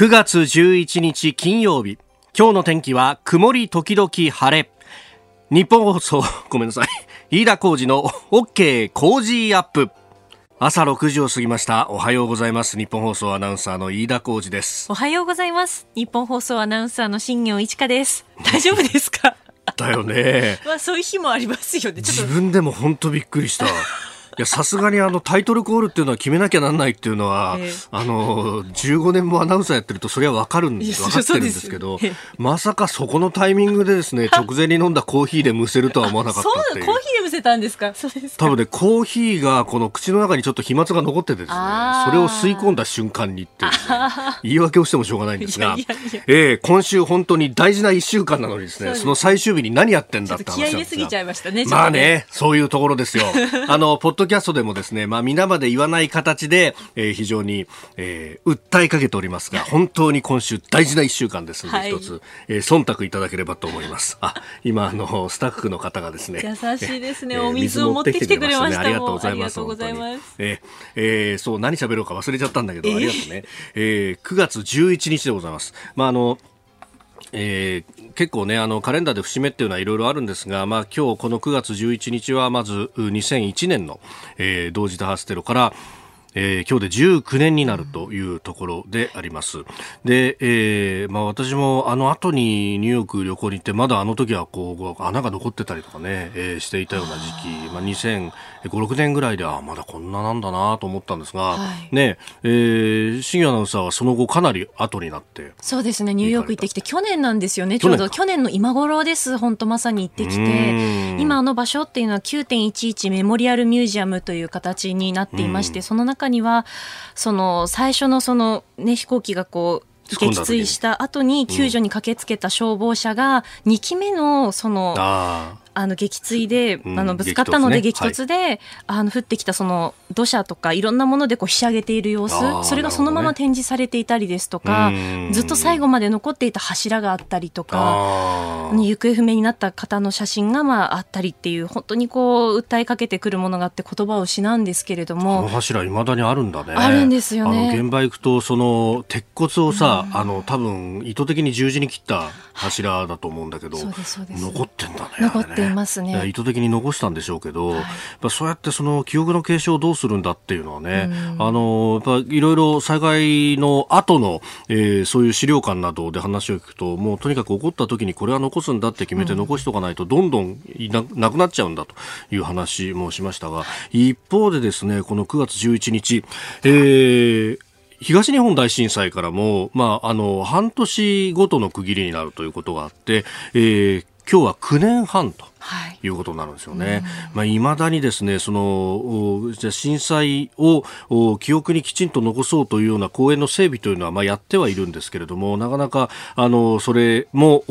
9月11日金曜日。今日の天気は曇り時々晴れ。日本放送 ごめんなさい。飯田浩二の OK 工事アップ。朝6時を過ぎました。おはようございます。日本放送アナウンサーの飯田浩二です。おはようございます。日本放送アナウンサーの新業一華です。大丈夫ですか？だよね。まあそういう日もありますよね。自分でも本当びっくりしたや、さすがにあのタイトルコールっていうのは決めなきゃなんないっていうのは、えー、あの、15年もアナウンサーやってるとそれはわかるんです、わかってるんですけど、まさかそこのタイミングでですね、直前に飲んだコーヒーでむせるとは思わなかったそう、コーヒーでむせたんですか？そうです多分ね、コーヒーがこの口の中にちょっと飛沫が残っててですね、それを吸い込んだ瞬間にって、ね、言い訳をしてもしょうがないんですが、いえー、今週本当に大事な1週間なのにですね、その最終日に何やってんだって話なんですが。気合入れすぎちゃいましたね、まあね、そういうところですよ。あの、ポッドキャストでもですね、まあ、皆まで言わない形で、えー、非常に、えー、訴えかけておりますが、本当に今週大事な一週間ですので、一、はい、つ、えー、忖度いただければと思います。あ、今、あの、スタッフの方がですね、優しいですね。お水を持ってきてくれました。ありがとうございます。ますえー、えー、そう、何喋ろうか忘れちゃったんだけど、ありがとうね。えー、9月11日でございます。まあ、あの、えー、結構ねあのカレンダーで節目っていうのはいろいろあるんですが、まあ、今日この9月11日はまず2001年の、えー、同時多発テロからえー、今日で19年になるというところであります。で、えー、まあ私もあの後にニューヨーク旅行に行って、まだあの時はこう、穴が残ってたりとかね、えー、していたような時期、まあ2005、6年ぐらいで、あまだこんななんだなと思ったんですが、はい、ね、えー、新アナウンサーはその後かなり後になって。そうですね、ニューヨーク行ってきて、去年なんですよね、ちょうど去年の今頃です、本当まさに行ってきて、今あの場所っていうのは9.11メモリアルミュージアムという形になっていまして、その中中にはその最初のその、ね、飛行機がこう撃墜した後に救助に駆けつけた消防車が2機目のそのあの撃墜で、あのぶつかったので激突で、ねはい、あの降ってきたその土砂とかいろんなものでこうひしゃげている様子。それがそのまま展示されていたりですとか、ね、ずっと最後まで残っていた柱があったりとか行方不明になった方の写真がまああったりっていう本当にこう訴えかけてくるものがあって言葉を失うんですけれどもこの柱いまだにあるんだね。あるんですよね。現場行くとその鉄骨をさ、あの多分意図的に十字に切った柱だと思うんだけど、残ってんだね残っていますね意図的に残したんでしょうけど、はい、そうやってその記憶の継承をどうするんだっていうのはね、あのやっぱいろいろ災害の後の、えー、そういう資料館などで話を聞くともうとにかく起こった時にこれは残すんだって決めて残しておかないとどんどんななくなっちゃうんだという話もしましたが一方でですねこの9月11日、えー東日本大震災からも、まあ、あの、半年ごとの区切りになるということがあって、えー、今日は9年半と。いうことになるんですよね。まあ、未だにですね、その、じゃ震災を記憶にきちんと残そうというような公園の整備というのは、まあ、やってはいるんですけれども、なかなか、あの、それも、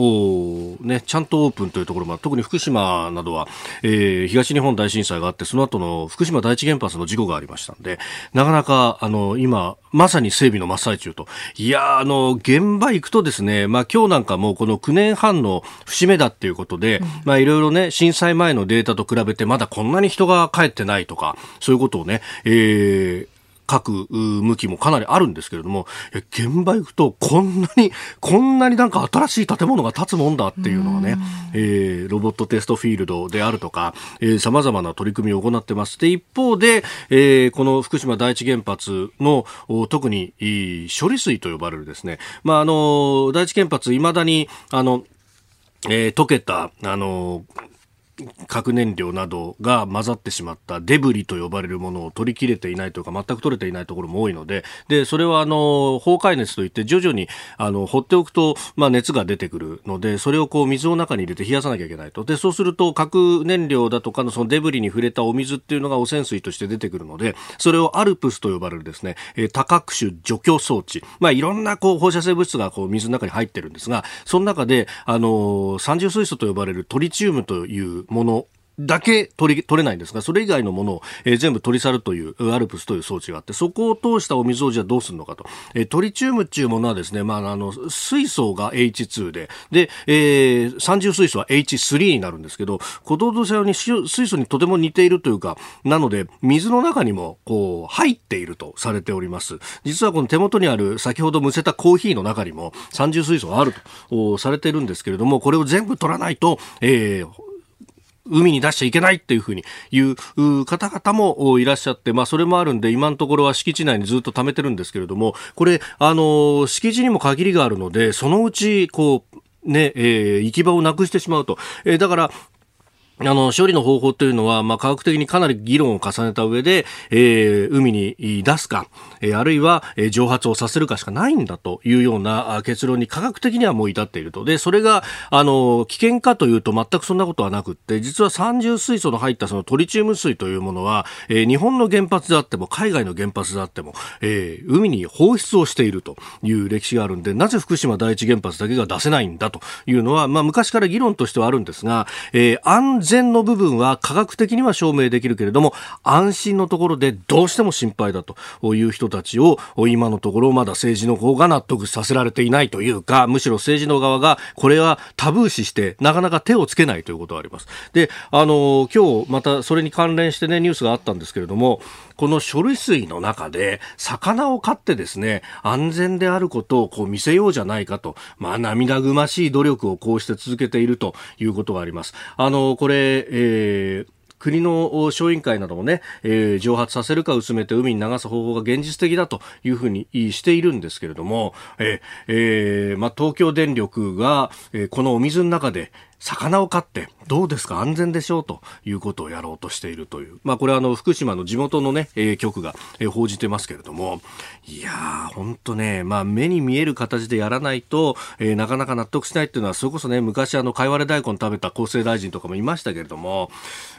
ね、ちゃんとオープンというところも、特に福島などは、えー、東日本大震災があって、その後の福島第一原発の事故がありましたんで、なかなか、あの、今、まさに整備の真っ最中と。いや、あの、現場行くとですね、まあ、今日なんかもこの9年半の節目だっていうことで、うん、まあ、いろいろね、震災前のデータと比べてまだこんなに人が帰ってないとか、そういうことをね、えー、各向きもかなりあるんですけれども、現場行くとこんなに、こんなになんか新しい建物が建つもんだっていうのがね、えー、ロボットテストフィールドであるとか、えー、様々な取り組みを行ってます。で、一方で、えー、この福島第一原発の特に処理水と呼ばれるですね、まあ、あの、第一原発未だに、あの、えー、溶けた、あの、核燃料などが混ざってしまったデブリと呼ばれるものを取り切れていないというか全く取れていないところも多いので。でそれはあの崩壊熱といって徐々にあの放っておくと、まあ、熱が出てくるのでそれをこう水の中に入れて冷やさなきゃいけないと。でそうすると核燃料だとかのそのデブリに触れたお水っていうのが汚染水として出てくるのでそれをアルプスと呼ばれるですね、え多角種除去装置、まあ、いろんなこう放射性物質がこう水の中に入ってるんですがその中であの三重水素と呼ばれるトリチウムというものだけ取り取れないんですが、それ以外のものを、えー、全部取り去るという、アルプスという装置があって、そこを通したお水をじゃあどうするのかと。えー、トリチウムっていうものはですね、まあ、あの、水素が H2 で、で、えー、三重水素は H3 になるんですけど、高度度性に水素にとても似ているというか、なので、水の中にも、こう、入っているとされております。実はこの手元にある、先ほどむせたコーヒーの中にも、三重水素があるとされているんですけれども、これを全部取らないと、えー、海に出しちゃいけないっていうふうに言う方々もいらっしゃって、まあそれもあるんで、今のところは敷地内にずっと貯めてるんですけれども、これ、あの、敷地にも限りがあるので、そのうち、こう、ね、えー、行き場をなくしてしまうと。えー、だから、あの、処理の方法というのは、まあ、科学的にかなり議論を重ねた上で、えー、海に出すか、えー、あるいは、えー、蒸発をさせるかしかないんだというような結論に科学的にはもう至っていると。で、それが、あの、危険かというと全くそんなことはなくって、実は三重水素の入ったそのトリチウム水というものは、えー、日本の原発であっても、海外の原発であっても、えー、海に放出をしているという歴史があるんで、なぜ福島第一原発だけが出せないんだというのは、まあ、昔から議論としてはあるんですが、えー、安の部分は科学的には証明できるけれども、安心のところでどうしても心配だという人たちを、今のところまだ政治の方が納得させられていないというか、むしろ政治の側がこれはタブー視して、なかなか手をつけないということはあります。で、あの、今日またそれに関連してね、ニュースがあったんですけれども、この処理水の中で魚を飼ってですね、安全であることをこう見せようじゃないかと、まあ涙ぐましい努力をこうして続けているということがあります。あの、これ、えー国の小委員会などもね、えー、蒸発させるか薄めて海に流す方法が現実的だというふうにしているんですけれども、えーえーま、東京電力が、えー、このお水の中で魚を飼ってどうですか？安全でしょう？ということをやろうとしているという。まあこれはあの福島の地元のね、えー、局が、えー、報じてますけれども、いやー、ほんとね、まあ目に見える形でやらないと、えー、なかなか納得しないっていうのは、それこそね、昔あの、かいわれ大根食べた厚生大臣とかもいましたけれども、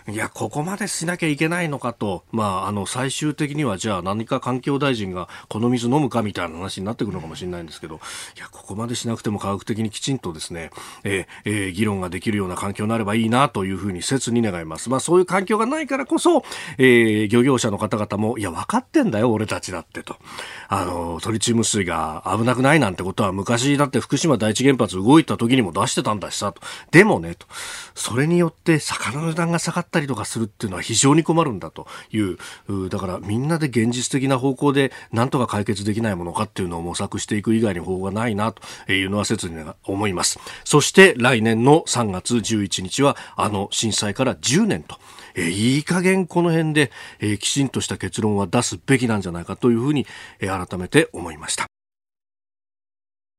いや、ここまでしなきゃいけないのかと、まああの、最終的にはじゃあ何か環境大臣がこの水飲むかみたいな話になってくるのかもしれないんですけど、いや、ここまでしなくても科学的にきちんとですね、えー、えー、議論ができるような環境になればいいなというふうに切に願います。まあそういう環境がないからこそ、えー、漁業者の方々も、いや、分かってんだよ、俺たちだってと。あの、トリチウム水が危なくないなんてことは昔だって福島第一原発動いた時にも出してたんだしさ、と。でもね、と。それによって魚の値段が下がったりとかするっていうのは非常に困るんだという、うだからみんなで現実的な方向でなんとか解決できないものかっていうのを模索していく以外に方法がないなというのは切に思います。そして来年の3月11日はあの震災から10年と。えー、いい加減この辺で、えー、きちんとした結論は出すべきなんじゃないかというふうに、えー、改めて思いました。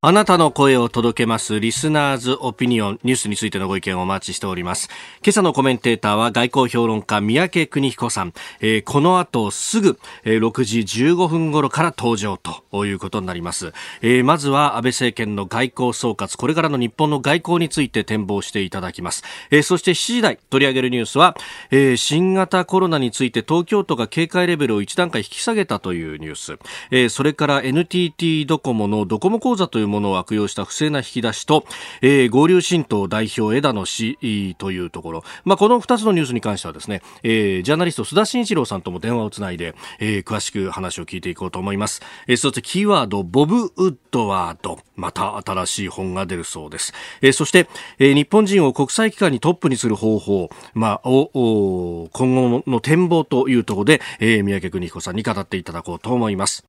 あなたの声を届けますリスナーズオピニオンニュースについてのご意見をお待ちしております。今朝のコメンテーターは外交評論家三宅邦彦さん。えー、この後すぐ、えー、6時15分頃から登場ということになります。えー、まずは安倍政権の外交総括、これからの日本の外交について展望していただきます。えー、そして7時台取り上げるニュースは、えー、新型コロナについて東京都が警戒レベルを1段階引き下げたというニュース。えー、それから NTT ドコモのドコモ講座というものを悪用した不正な引き出しと、えー、合流新党代表枝野氏というところ、まあ、この2つのニュースに関してはですね、えー、ジャーナリスト須田慎一郎さんとも電話をつないで、えー、詳しく話を聞いていこうと思います、えー、そしてキーワードボブ・ウッドワード。また新しい本が出るそうです、えー、そして、えー、日本人を国際機関にトップにする方法、まあ、を今後の展望というところで、えー、三宅邦彦さんに語っていただこうと思います。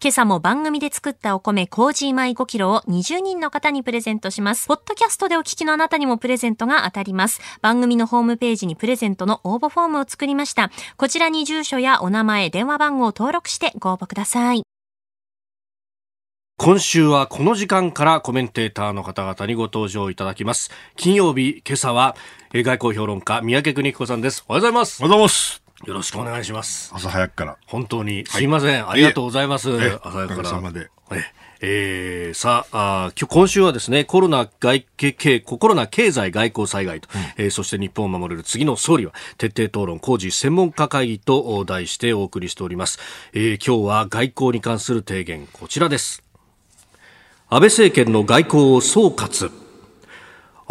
今朝も番組で作ったお米、コージー米5キロを20人の方にプレゼントします。ポッドキャストでお聞きのあなたにもプレゼントが当たります。番組のホームページにプレゼントの応募フォームを作りました。こちらに住所やお名前、電話番号を登録してご応募ください。今週はこの時間からコメンテーターの方々にご登場いただきます。金曜日、今朝は外交評論家、三宅邦彦さんです。おはようございます。おはようございます。よろしくお願いします。朝早くから。本当に、すいません、はい、ありがとうございます。朝早くから。で。えー、さああ、今週はですね、コロナ外経、コロナ経済外交災害と、うん、えー、そして日本を守れる次の総理は、徹底討論工事専門家会議と題してお送りしております。えー、今日は外交に関する提言、こちらです。安倍政権の外交を総括。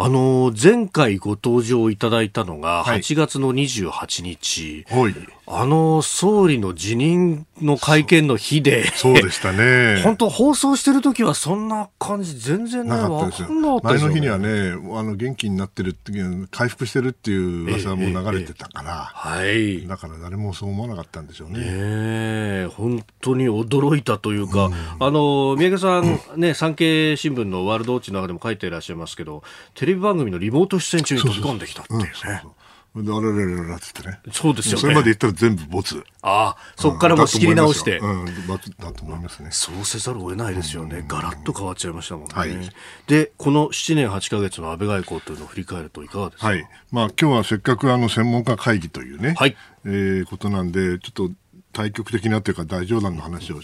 あの前回ご登場いただいたのが8月の28日、はい、あの総理の辞任の会見の日で、そうでしたね。本当放送してる時はそんな感じ全然ね、なかったですよ。前の日にはね、あの元気になってるって回復してるっていう噂も流れてたから、はい。だから誰もそう思わなかったんでしょうね。ね本当に驚いたというか、うん、あの三宅さん、ね、産経新聞のワールドウォッチの中でも書いていらっしゃいますけど、テレビ番組のリモート出演中に飛び込んできたっていうね。そうそうそうあれれれれってね。そうですよね。それまで言ったら全部ボツ。ああ、そこからも仕切り直して。うん、だと思いますね。そうせざるを得ないですよね。ガラッと変わっちゃいましたもんね。はい、で、この7年8か月の安倍外交というのを振り返るといかがですか？はい。まあ今日はせっかくあの専門家会議というね、はい。えー、ことなんで、ちょっと対極的なというか大冗談の話を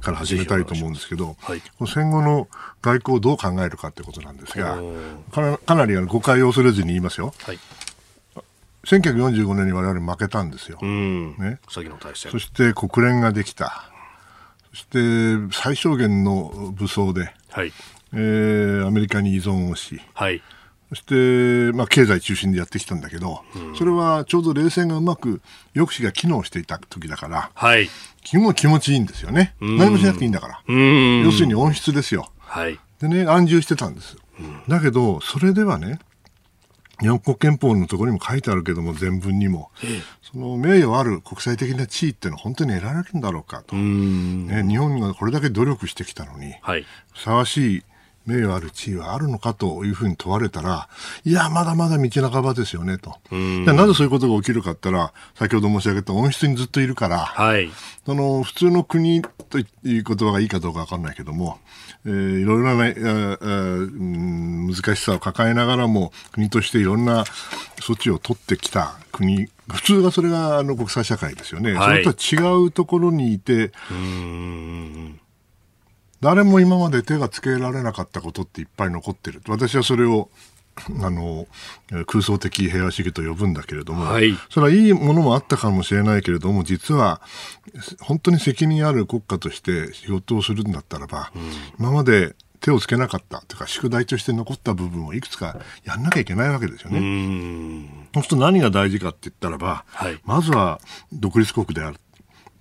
から始めたいと思うんですけど、はい、戦後の外交をどう考えるかということなんですが、かなり誤解を恐れずに言いますよ。はい1945年に我々負けたんですよ。ね、そして国連ができた。そして最小限の武装で、はいえー、アメリカに依存をし、はい、そして、まあ、経済中心でやってきたんだけど、うん、それはちょうど冷戦がうまく抑止が機能していた時だから、はい、気も気持ちいいんですよね。何もしなくていいんだから。要するに温室ですよ。はい、でね、安住してたんです。うん、だけど、それではね、日本国憲法のところにも書いてあるけども、全文にも、その名誉ある国際的な地位っていうのは本当に得られるんだろうかと。ね、日本がこれだけ努力してきたのに、はい、ふさわしい名誉ある地位はあるのかというふうに問われたら、いや、まだまだ道半ばですよねと。なぜそういうことが起きるかって言ったら、先ほど申し上げた温室にずっといるから、はい、その普通の国という言葉がいいかどうかわかんないけども、えー、いろいろな、ね、難しさを抱えながらも国としていろんな措置を取ってきた国。普通はそれがあの国際社会ですよね、はい、それとは違うところにいて誰も今まで手がつけられなかったことっていっぱい残ってる。私はそれをあの空想的平和主義と呼ぶんだけれども、はい、それはいいものもあったかもしれないけれども実は本当に責任ある国家として仕事をするんだったらば、うん、今まで手をつけなかったというか宿題として残った部分をいくつかやんなきゃいけないわけですよね。そうすると何が大事かって言ったらば、はい、まずは独立国である。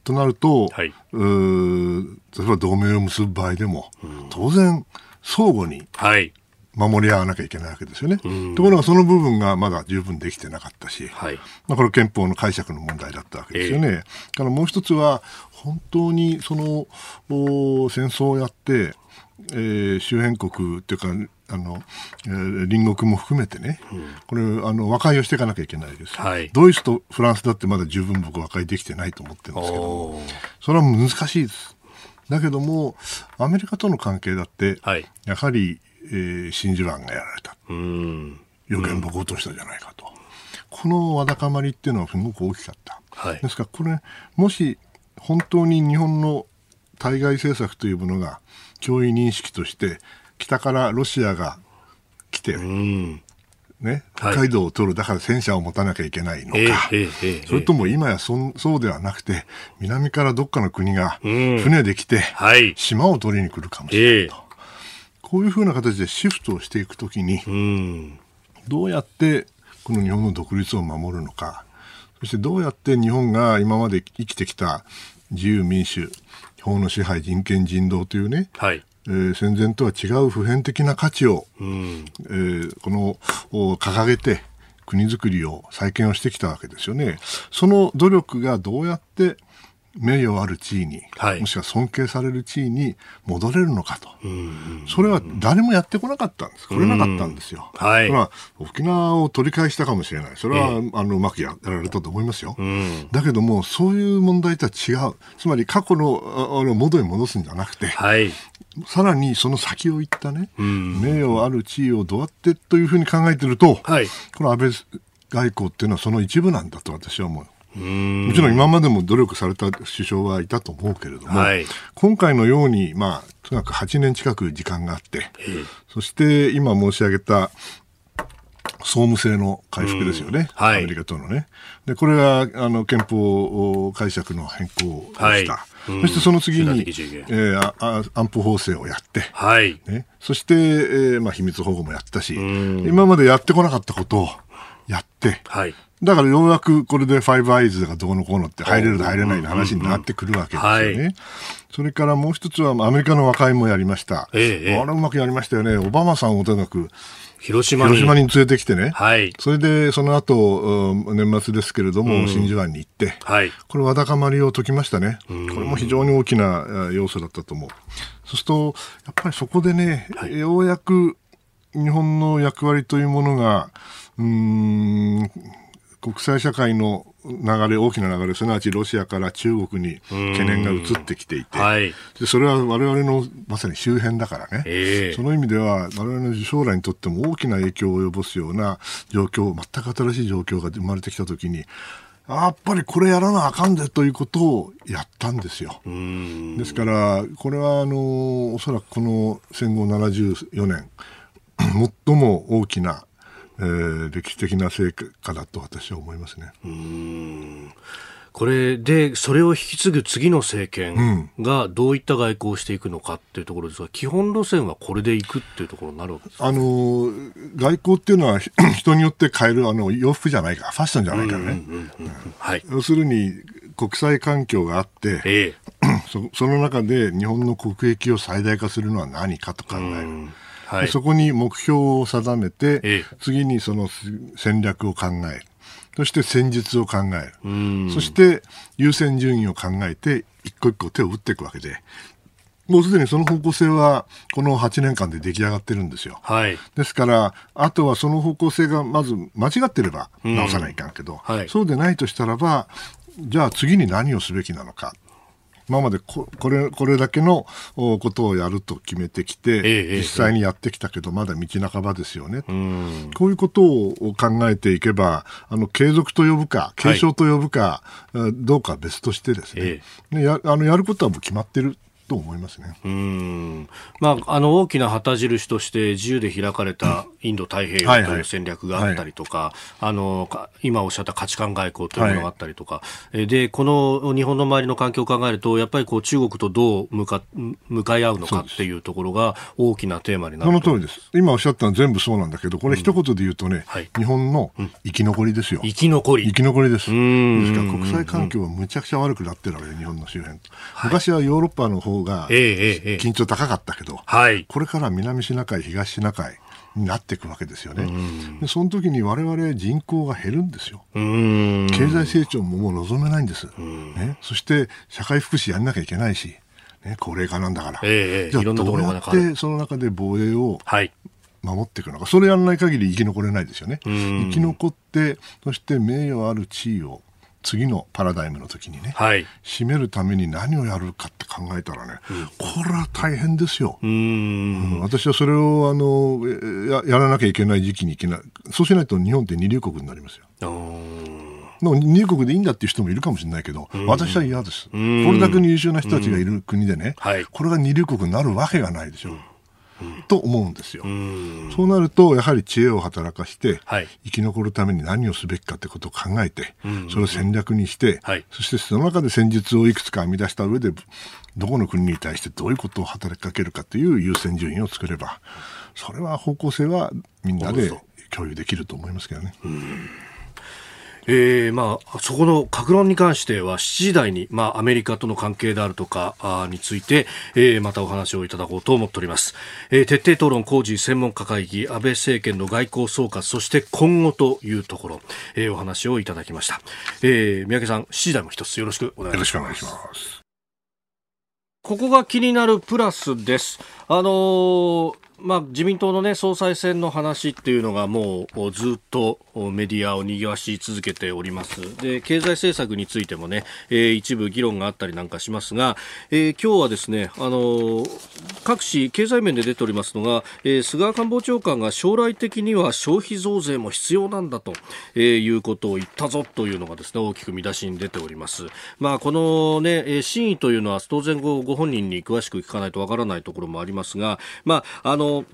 となると、はい、う例えば同盟を結ぶ場合でも、当然相互に、はい守り合わなきゃいけないわけですよね。ところがその部分がまだ十分できてなかったし、はい、まあ、これ憲法の解釈の問題だったわけですよね。えー、からもう一つは、本当にその戦争をやって、えー、周辺国っていうか、あの、えー、隣国も含めてね、うん、これ、あの、和解をしていかなきゃいけないです。はい、ドイツとフランスだってまだ十分僕和解できてないと思ってるんですけどそれは難しいです。だけども、アメリカとの関係だって、はい、やはり、えー、真珠湾がやられた。予言僕落としたじゃないかと。このわだかまりっていうのはすごく大きかった。はい、ですから、これ、もし本当に日本の対外政策というものが脅威認識として北からロシアが来て、ね、北海道を取る、だから戦車を持たなきゃいけないのか、それとも今やそそうではなくて、南からどっかの国が船で来て、島を取りに来るかもしれないと。こういうふうな形でシフトをしていくときに、どうやってこの日本の独立を守るのか、そしてどうやって日本が今まで生きてきた自由民主、法の支配、人権、人道というね、はい、えー、戦前とは違う普遍的な価値を、うん、えー、この掲げて国づくりを再建をしてきたわけですよね。その努力がどうやって名誉ある地位に、はい、もしくは尊敬される地位に戻れるのかと、それは誰もやってこなかったんです、来れなかったんですよ。はい、まあ、沖縄を取り返したかもしれない、それは、えー、あのうまくやられたと思いますよ。だけども、そういう問題とは違う、つまり過去のあの元に戻すんじゃなくて、はい、さらにその先を行ったね、名誉ある地位をどうやってというふうに考えてると、はい、この安倍外交っていうのはその一部なんだと私は思う。もちろん今までも努力された首相はいたと思うけれども、はい、今回のように、まあ、とにかく8年近く時間があって、そして今申し上げた総務制の回復ですよね、はい、アメリカとのね。で、これがあの憲法解釈の変更をした。はい。うん、そしてその次に、えー、あ安保法制をやって、はい。ね、そして、えーまあ、秘密保護もやったし、今までやってこなかったことをやって、はい、だからようやくこれでファイブアイズがどうのこうのって入れる入れないの話になってくるわけですよね。それからもう一つはアメリカの和解もやりました。ええ、あれうまくやりましたよね。オバマさんをとにかく。広島に。広島に連れてきてね、はい、それでその後年末ですけれども、うん、真珠湾に行って、はい、これ、わだかまりを解きましたね、これも非常に大きな要素だったと思う。そうすると、やっぱりそこでね、はい、ようやく日本の役割というものが、うん、国際社会の流れ、大きな流れ、すなわちロシアから中国に懸念が移ってきていて、はい、でそれは我々のまさに周辺だからね、えー、その意味では我々の将来にとっても大きな影響を及ぼすような状況、全く新しい状況が生まれてきたときに、やっぱりこれやらなあかんでということをやったんですよ。ですから、これはあのおそらくこの戦後74年、最も大きなえー、歴史的な成果だと私は思いますね。うん。これで、それを引き継ぐ次の政権がどういった外交をしていくのかっていうところですが、基本路線はこれでいくっていうところになるわけですあの外交っていうのは 人によって変えるあの洋服じゃないか、ファッションじゃないからね。要するに国際環境があって、ええ、そその中で日本の国益を最大化するのは何かと考える。はい、そこに目標を定めて、ええ、次にその戦略を考える。そして戦術を考える。そして優先順位を考えて、一個一個手を打っていくわけで、もうすでにその方向性は、この8年間で出来上がってるんですよ。はい。ですから、あとはその方向性がまず間違ってれば直さないかんけど、はい、そうでないとしたらば、じゃあ次に何をすべきなのか。今までこれこれだけのことをやると決めてきて、ええ、実際にやってきたけど、まだ道半ばですよね、こういうことを考えていけば、あの継続と呼ぶか、継承と呼ぶか、はい、どうかは別としてですね、え、やあのやることはもう決まってると思いますね。うん。まあ、あの、大きな旗印として自由で開かれたインド太平洋という戦略があったりとか、あの、今おっしゃった価値観外交というものがあったりとか、はい、で、この日本の周りの環境を考えると、やっぱりこう中国とどう向か向かい合うのかっていうところが大きなテーマになるその通りです。今おっしゃったのは全部そうなんだけど、これ一言で言うとね、うんはい、日本の生き残りですよ。生き残り。生き残りです。ですから国際環境はむちゃくちゃ悪くなってるわけ、日本の周辺。昔はヨーロッパの方が、緊張高かったけど、はい、これから南シナ海、東シナ海になっていくわけですよね。でその時に我々人口が減るんですよ。経済成長ももう望めないんです。ね、そして社会福祉やんなきゃいけないし、ね、高齢化なんだから。えー、じゃあどうやってその中で防衛を、守っていくのか、それやらない限り生き残れないですよね。生き残って、そして名誉ある地位を次のパラダイムの時にね、はい、締めるために何をやるかって考えたらね、うん、これは大変ですよ。うん、私はそれをあのややらなきゃいけない時期にいけない。そうしないと日本って二流国になりますよ。二流国でいいんだっていう人もいるかもしれないけど、うん、私は嫌です。これだけに優秀な人たちがいる国でね、はい、これが二流国になるわけがないでしょう。と思うんですよ。そうなると、やはり知恵を働かして、はい、生き残るために何をすべきかということを考えて、それを戦略にして、はい、そしてその中で戦術をいくつか編み出した上で、どこの国に対してどういうことを働きかけるかという優先順位を作れば、それは方向性はみんなで共有できると思いますけどね。えー、まあ、そこの格論に関しては7時台に、まあ、アメリカとの関係であるとかあについて、えー、またお話をいただこうと思っております。えー、徹底討論工事専門家会議、安倍政権の外交総括、そして今後というところ、えー、お話をいただきました。えー、三宅さん、7時台も一つよろしくお願いします。ここが気になるプラスです。あのーまあ、自民党の、ね、総裁選の話っていうのがもうずっとメディアを賑わし続けております。で経済政策についてもね、えー、一部議論があったりなんかしますが、えー、今日はですね、あのー、各紙経済面で出ておりますのが、えー、菅官房長官が将来的には消費増税も必要なんだと、えー、いうことを言ったぞというのがですね大きく見出しに出ております、まあ、この、ねえ、真意というのは当然ごご本人に詳しく聞かないとわからないところもありますが、まああの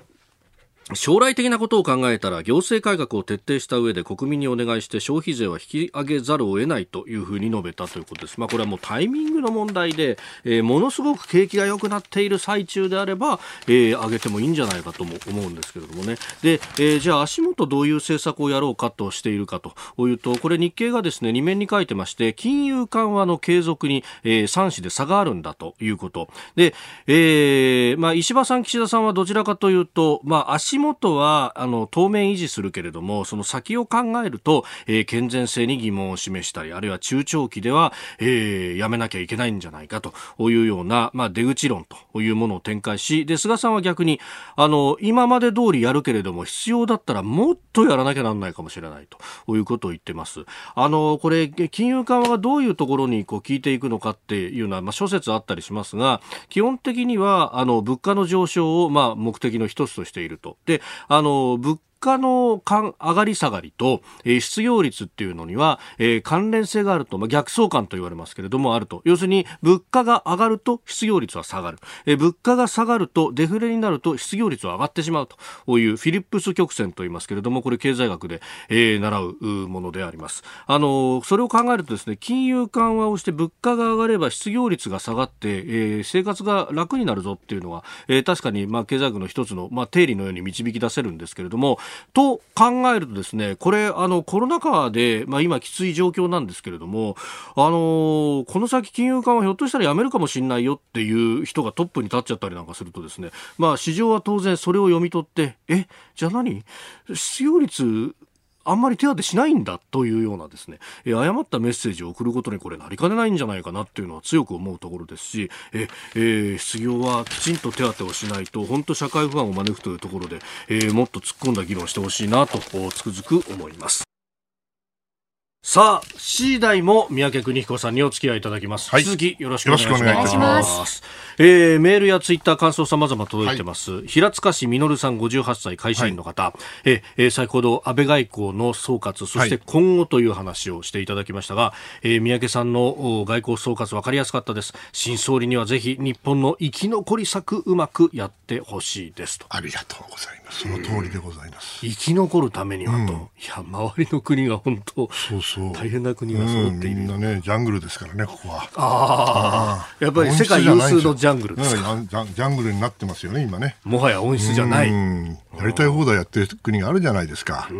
将来的なことを考えたら行政改革を徹底した上で国民にお願いして消費税は引き上げざるを得ないというふうに述べたということです。まあ、これはもうタイミングの問題で、えー、ものすごく景気が良くなっている最中であれば、えー、上げてもいいんじゃないかとも思うんですけれどもね。で、えー、じゃあ足元どういう政策をやろうかとしているかというと、これ日経がですね、2面に書いてまして、金融緩和の継続に、えー、3市で差があるんだということ。で、えー、まあ、石破さん、岸田さんはどちらかというと、まあ、足足元は、あの当面維持するけれどもその先を考えると、えー、健全性に疑問を示したりあるいは中長期では、えー、やめなきゃいけないんじゃないかというような、まあ、出口論というものを展開しで菅さんは逆にあの今まで通りやるけれども必要だったらもっとやらなきゃならないかもしれないということを言ってます。あのこれ金融緩和がどういうところにこう効いていくのかっていうのは、まあ、諸説あったりしますが基本的にはあの物価の上昇を、まあ、目的の一つとしていると。であの物価の上がり下がりと、えー、失業率っていうのには、えー、関連性があると、まあ、逆相関と言われますけれどもあると。要するに、物価が上がると失業率は下がる。えー、物価が下がるとデフレになると失業率は上がってしまうというフィリップス曲線と言いますけれども、これ経済学で、えー、習うものであります。あのそれを考えるとですね、金融緩和をして物価が上がれば失業率が下がって、えー、生活が楽になるぞっていうのは、えー、確かに、まあ、経済学の一つの、まあ、定理のように導き出せるんですけれども、と考えるとですね、これ、あの、コロナ禍で、まあ今きつい状況なんですけれども、あの、この先金融緩和ひょっとしたらやめるかもしれないよっていう人がトップに立っちゃったりなんかするとですね、まあ市場は当然それを読み取って、え、じゃあ何？失業率あんまり手当てしないんだというようなですね、え誤ったメッセージを送ることにこれなりかねないんじゃないかなっていうのは強く思うところですし、ええー、失業はきちんと手当てをしないと本当社会不安を招くというところで、えー、もっと突っ込んだ議論してほしいなとつくづく思います。さあ、次第も三宅邦彦さんにお付き合いいただきます。はい、引き続きよろしくお願いします。えー、メールやツイッター感想様々届いてます。はい、平塚市実さん58歳会社員の方、はい、えー、先ほど安倍外交の総括、そして今後という話をしていただきましたが、はい、えー、三宅さんの外交総括分かりやすかったです。新総理にはぜひ日本の生き残り策うまくやってほしいですと。ありがとうございます。その通りでございます。生き残るためにはと、うん、いや、周りの国が本当、そうそう大変な国が揃っている、うん、みんなねジャングルですからねここはああやっぱり世界有数のジャングルですか、ジャングルになってますよね今ね。もはや温室じゃない。やりたい放題やってる国があるじゃないですか。それ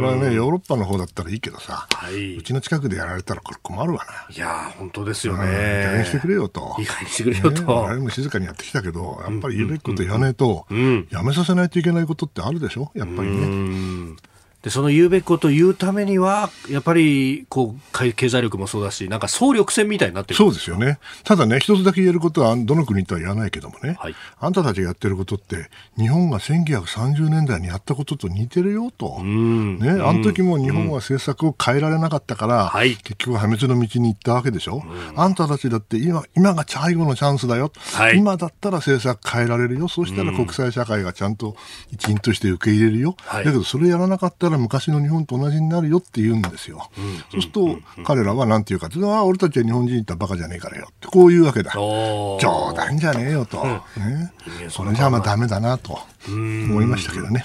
はねヨーロッパの方だったらいいけどさ、はい、うちの近くでやられたらこれ困るわな。いや本当ですよね。加減してくれよと。いい加減してくれよと、ね、我々も静かにやってきたけどやっぱり言うべきこと言わないと、やめさせないといけないことってあるでしょ？やっぱりねで、その言うべきことを言うためには、やっぱり、こう、経済力もそうだし、なんか総力戦みたいになってるそうですよね。ただね、一つだけ言えることは、どの国とは言わないけどもね、はい、あんたたちがやってることって、日本が1930年代にやったことと似てるよと。ね、あの時も日本は政策を変えられなかったから、はい、結局破滅の道に行ったわけでしょ。あんたたちだって今、今が最後のチャンスだよ。はい、今だったら政策変えられるよ。そしたら国際社会がちゃんと一員として受け入れるよ。だけど、それやらなかったらら昔の日本と同じになるよって言うんですよ。そうすると、彼らは何て言うかというのは、俺たちは日本人ってバカじゃねえからよって、こういうわけだ。冗談じゃねえよと。ね、それじゃあまあダメだなと思いましたけどね。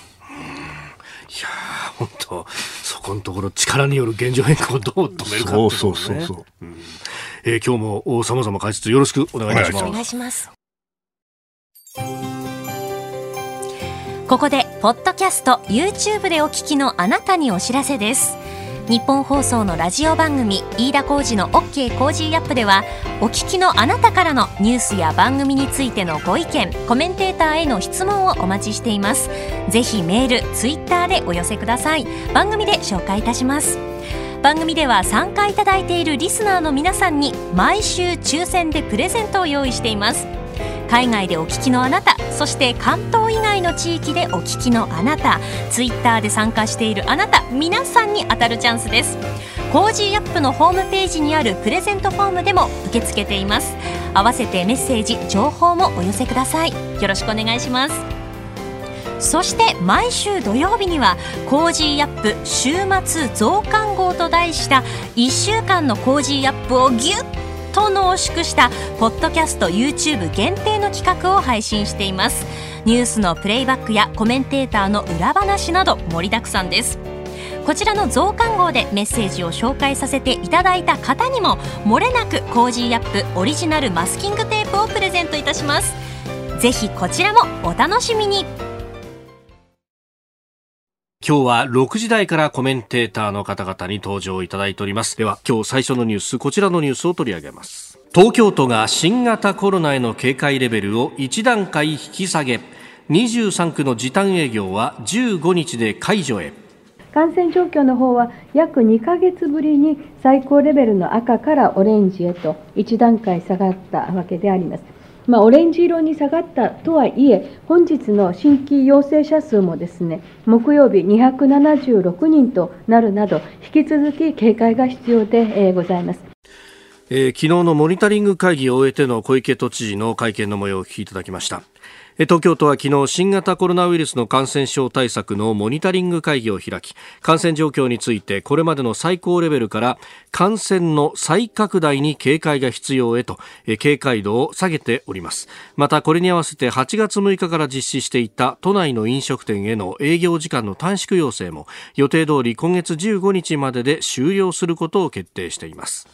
いや本当そこのところ力による現状変更をどう止めるかっていう、ね、そうそうそうそう、うん、えー、今日もさまざま解説よろしくお願いいたします。お願いします。ここでポッドキャスト YouTube でお聞きのあなたにお知らせです。ニッポン放送のラジオ番組飯田浩司の OK コージーアップではお聞きのあなたからのニュースや番組についてのご意見コメンテーターへの質問をお待ちしています。ぜひメールツイッターでお寄せください。番組で紹介いたします。番組では参加いただいているリスナーの皆さんに毎週抽選でプレゼントを用意しています。海外でお聞きのあなたそして関東以外の地域でお聞きのあなたツイッターで参加しているあなた皆さんに当たるチャンスです。 Cozy up のホームページにあるプレゼントフォームでも受け付けています。合わせてメッセージ情報もお寄せください。よろしくお願いします。そして毎週土曜日には Cozy up 週末増刊号と題した1週間の Cozy up をギュッと濃縮したポッドキャスト YouTube 限定の企画を配信しています。ニュースのプレイバックやコメンテーターの裏話など盛りだくさんです。こちらの増刊号でメッセージを紹介させていただいた方にももれなく Cozy up オリジナルマスキングテープをプレゼントいたします。ぜひこちらもお楽しみに。今日は6時台からコメンテーターの方々に登場いただいております。では今日最初のニュースこちらのニュースを取り上げます。東京都が新型コロナへの警戒レベルを1段階引き下げ。23区の時短営業は15日で解除へ。感染状況の方は約2ヶ月ぶりに最高レベルの赤からオレンジへと1段階下がったわけであります。まあ、オレンジ色に下がったとはいえ、本日の新規陽性者数もですね、木曜日276人となるなど、引き続き警戒が必要でございます。えー、昨日のモニタリング会議を終えての小池都知事の会見の模様をお聞きいただきました。東京都は昨日新型コロナウイルスの感染症対策のモニタリング会議を開き感染状況についてこれまでの最高レベルから感染の再拡大に警戒が必要へと警戒度を下げております。またこれに合わせて8月6日から実施していた都内の飲食店への営業時間の短縮要請も予定通り今月15日までで終了することを決定しています。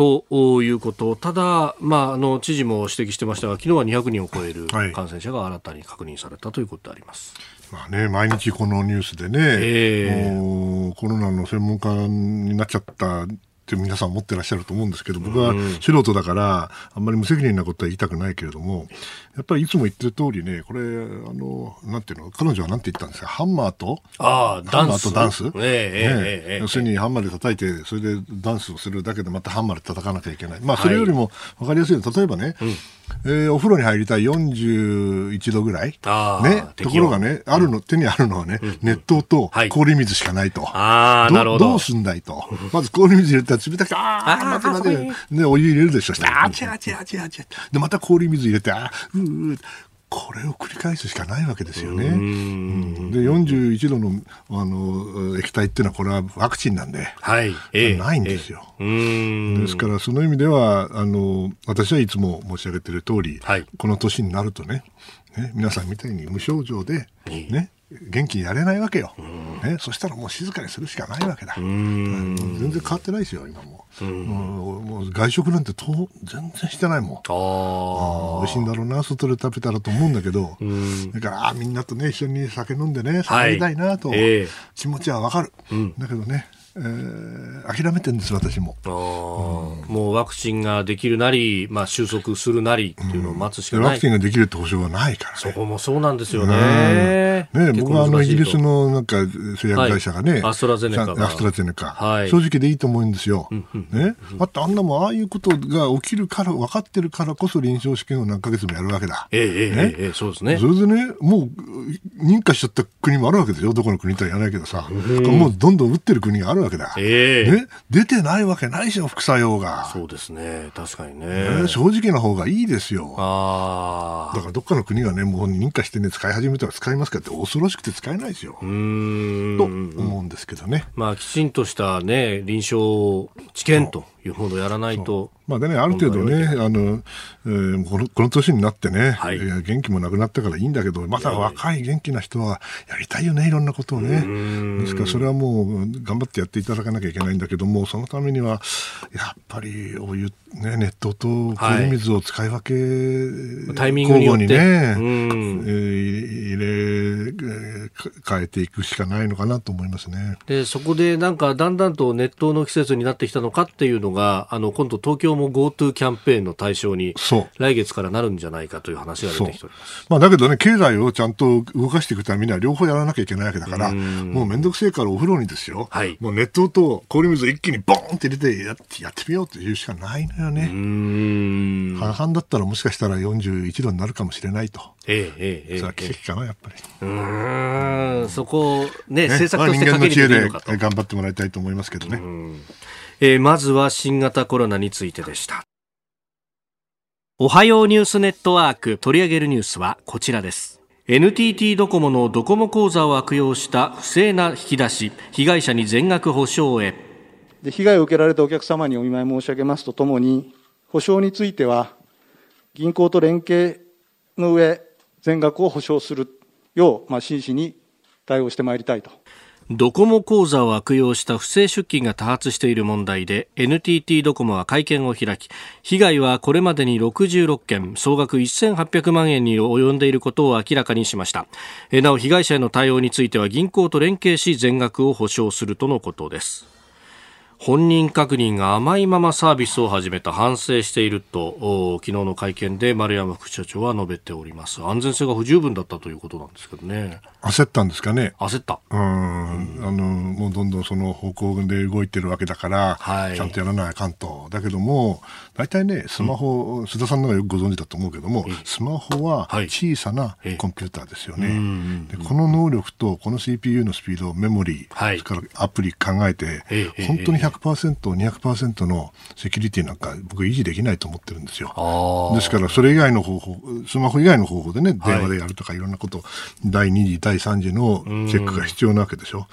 ということ。ただ、まあ、あの知事も指摘してましたが昨日は200人を超える感染者が新たに確認されたということであります。まあね、毎日このニュースでね、えー、もうコロナの専門家になっちゃったって皆さん思ってらっしゃると思うんですけど、僕は素人だから、あんまり無責任なことは言いたくないけれども、やっぱりいつも言ってる通りね、これ、あの、なんていうの、彼女はなんて言ったんですか、ハンマーと、あハンマーとダンス、えーえー、要するにハンマーで叩いて、それでダンスをするだけでまたハンマーで叩かなきゃいけない。まあ、それよりも分かりやすいのは、例えばね、うんえー、お風呂に入りたい41度ぐらい。ね。ところがね、あるの、手にあるのはね、熱湯と氷水しかないと。ああ、なるほど。どうすんだいと。まず氷水入れたら冷たくて、ああ、待て待て。ね、お湯入れるでしょ。ああ、ちゃちゃちゃちゃ。で、また氷水入れて、ああ、ううこれを繰り返すしかないわけですよね。うん、で41度のあの液体っていうのはこれはワクチンなんで、はい、えー、ないんですよ、えー、ですからその意味ではあの私はいつも申し上げている通り、はい、この年になるとねね皆さんみたいに無症状でね、元気にやれないわけよ、ね、そしたらもう静かにするしかないわけだ、全然変わってないですよ、今も。うもう外食なんてと全然してないもん。あ美味しいんだろうな、外で食べたらと思うんだけど、だからあみんなとね、一緒に酒飲んでね、酒飲みたいなと、気持ちはわかる、うん、だけどね、えー、諦めてるんです、私も、うん、もうワクチンができるなり、まあ、収束するなりっていうのを待つしかない、うん、ワクチンができるって保証はないから、ね、そこもそうなんですよね。ね僕はあのイギリスのなんか製薬会社がね、はい、アストラゼネカアストラゼネカ、はい、正直でいいと思うんですよ。ね、あとあんなもああいうことが起きるから、分かってるからこそ臨床試験を何ヶ月もやるわけだ。ええええええ、そうですね。それでね、もう認可しちゃった国もあるわけですよ。どこの国とは言わないけどさ、もうどんどん打ってる国があるわけだ。ええ。ね、出てないわけないでしょ、副作用が。そうですね、確かにね。ね。正直な方がいいですよ。あだからどっかの国がね、もう認可してね、使い始めたら使いますかって恐ろしくて使えないですよ。うんと思うんですけどね。まあ、きちんとしたね、臨床治験というものをやらないと。まあでね、ある程度ね、あの、えー、この、この年になってね、はい、元気もなくなったからいいんだけど、まだ若い元気な人はやりたいよね、いろんなことをね。ですからそれはもう頑張ってやっていただかなきゃいけないんだけども、そのためには、やっぱりお湯、ね、熱湯と氷水を使い分け、はい、タイミングによって。ね、えー、入れ変えていくしかないのかなと思いますね。で、そこでなんかだんだんと熱湯の季節になってきたのかっていうのが、あの、今度東京も GoTo キャンペーンの対象に、来月からなるんじゃないかという話が出てきております。まあ、だけどね、経済をちゃんと動かしていくためには両方やらなきゃいけないわけだから、もうめんどくせえからお風呂にですよ、はい、もう熱湯と氷水を一気にボーンって入れてやってやってみようというしかないのよね。半々だったらもしかしたら41度になるかもしれないと。ええええ。それは奇跡かな、やっぱり。うん、そこね、ね政策として人間の知恵で頑張ってもらいたいと思いますけどね。えー、まずは新型コロナについてでした。おはようニュースネットワーク取り上げるニュースはこちらです。NTT ドコモのドコモ口座を悪用した不正な引き出し、被害者に全額補償へ。で被害を受けられたお客様にお見舞い申し上げますとともに、補償については、銀行と連携の上、全額を保証するよう、まあ、真摯に対応してまいりたいと。ドコモ口座を悪用した不正出金が多発している問題で NTT ドコモは会見を開き被害はこれまでに66件総額1800万円に及んでいることを明らかにしました。なお被害者への対応については銀行と連携し全額を保証するとのことです。本人確認が甘いままサービスを始めた反省していると昨日の会見で丸山副社長は述べております。安全性が不十分だったということなんですけどね。焦ったんですかね。焦った。うん。あのもうどんどんその方向で動いてるわけだから、はい、ちゃんとやらないかんと。だけども大体ねスマホ、うん、須田さんのがよくご存知だと思うけども、スマホは小さなコンピューターですよね、でこの能力とこの CPU のスピードメモリー、はい、それからアプリ考えて、本当に100%、200%のセキュリティなんか僕維持できないと思ってるんですよ。ですからそれ以外の方法、スマホ以外の方法でね、電話でやるとかいろんなこと、第2次、第3次のチェックが必要なわけでしょ。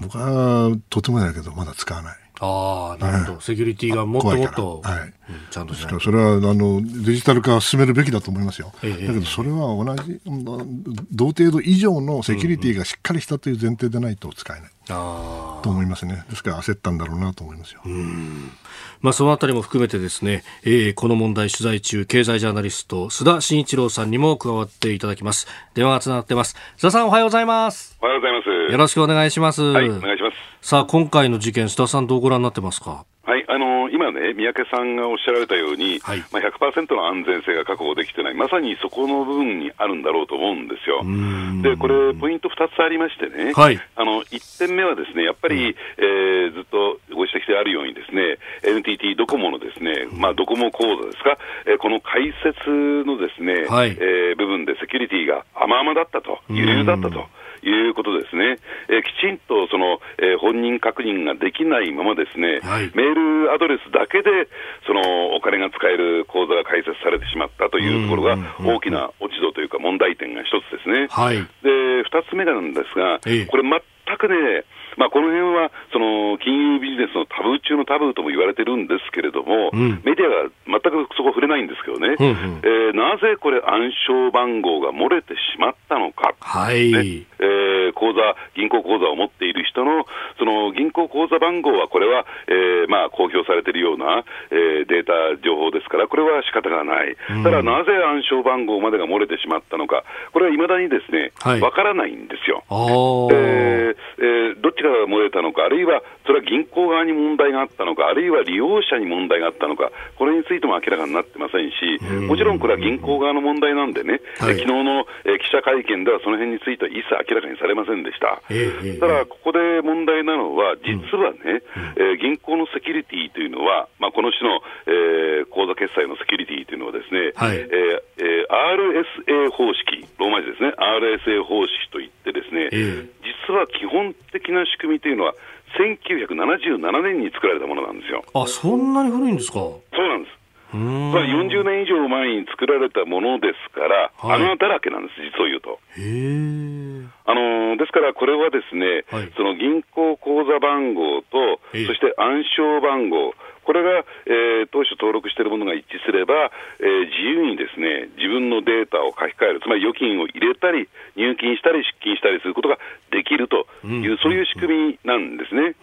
僕はとてもだけどまだ使わない。ああ、なるほど、セキュリティがもっともっと、はい、うん、ちゃんとしないそれはあのデジタル化を進めるべきだと思いますよ、ええ、だけどそれは同じ、同程度以上のセキュリティがしっかりしたという前提でないと使えない。と思いますね。ですから焦ったんだろうなと思いますよ。まあ、そのあたりも含めてですね、えー、この問題取材中、経済ジャーナリスト、須田慎一郎さんにも加わっていただきます。電話がつながってます。須田さんおはようございます。おはようございます。よろしくお願いします。はい、お願いします。さあ、今回の事件、須田さんどうご覧になってますか？はい、あのー、今ね、三宅さんがおっしゃられたように、はい。まあ、100%の安全性が確保できてない、まさにそこの部分にあるんだろうと思うんですよ。で、これ、ポイント2つありましてね、はい、あの1点目はですね、やっぱり、うん、えー、ずっとご指摘であるようにですね、NTT ドコモのですね、まあ、ドコモ口座ですか、えー、この開設のですね、はい、えー、部分でセキュリティが甘々だったと、緩だったと。いうことですね、えー、きちんとその、えー、本人確認ができないままですね、はい、メールアドレスだけでそのお金が使える口座が開設されてしまったというところが大きな落ち度というか問題点が一つですね。はい、で二つ目なんですが、これ全くね、まあ、この辺はその金融ビジネスのタブー中のタブーとも言われてるんですけれども、うん、メディアが全くそこ触れないんですけどね、うんうん、えー、なぜこれ、暗証番号が漏れてしまったのか、はい。ね。えー、口座、銀行口座を持っている人の、その銀行口座番号は、これは、えーまあ、公表されているような、えー、データ情報ですから、これは仕方がない、うん、ただ、なぜ暗証番号までが漏れてしまったのか、これはいまだにですね、わ、はい、からないんですよ。えーえー、どっちが漏れたのか、あるいはそれは銀行側に問題があったのか、あるいは利用者に問題があったのか、これについても明らかになってませんし、もちろんこれは銀行側の問題なんでね、はい、昨日の、え記者会見ではその辺については一切明らかにされませんでした。ただ、ここで問題なのは、実はね、うん、えー、銀行のセキュリティというのは、まあ、この種の、えー、口座決済のセキュリティというのはですね、はい、えーえー、RSA 方式、ローマ字ですね、RSA 方式といってですね、えー、実は基本的な仕組みというのは、1977年に作られたものなんですよ。あ、そんなに古いんですか？そうなんです。まあ、40年以上前に作られたものですから、はい、穴だらけなんです、実を言うと。あのですから、これはですね、はい、その銀行口座番号と、そして暗証番号、これが、えー、当初登録しているものが一致すれば、えー、自由にですね自分のデータを書き換える、つまり預金を入れたり、入金したり、出金したりすることができるという、うん、そういう仕組みなんですね。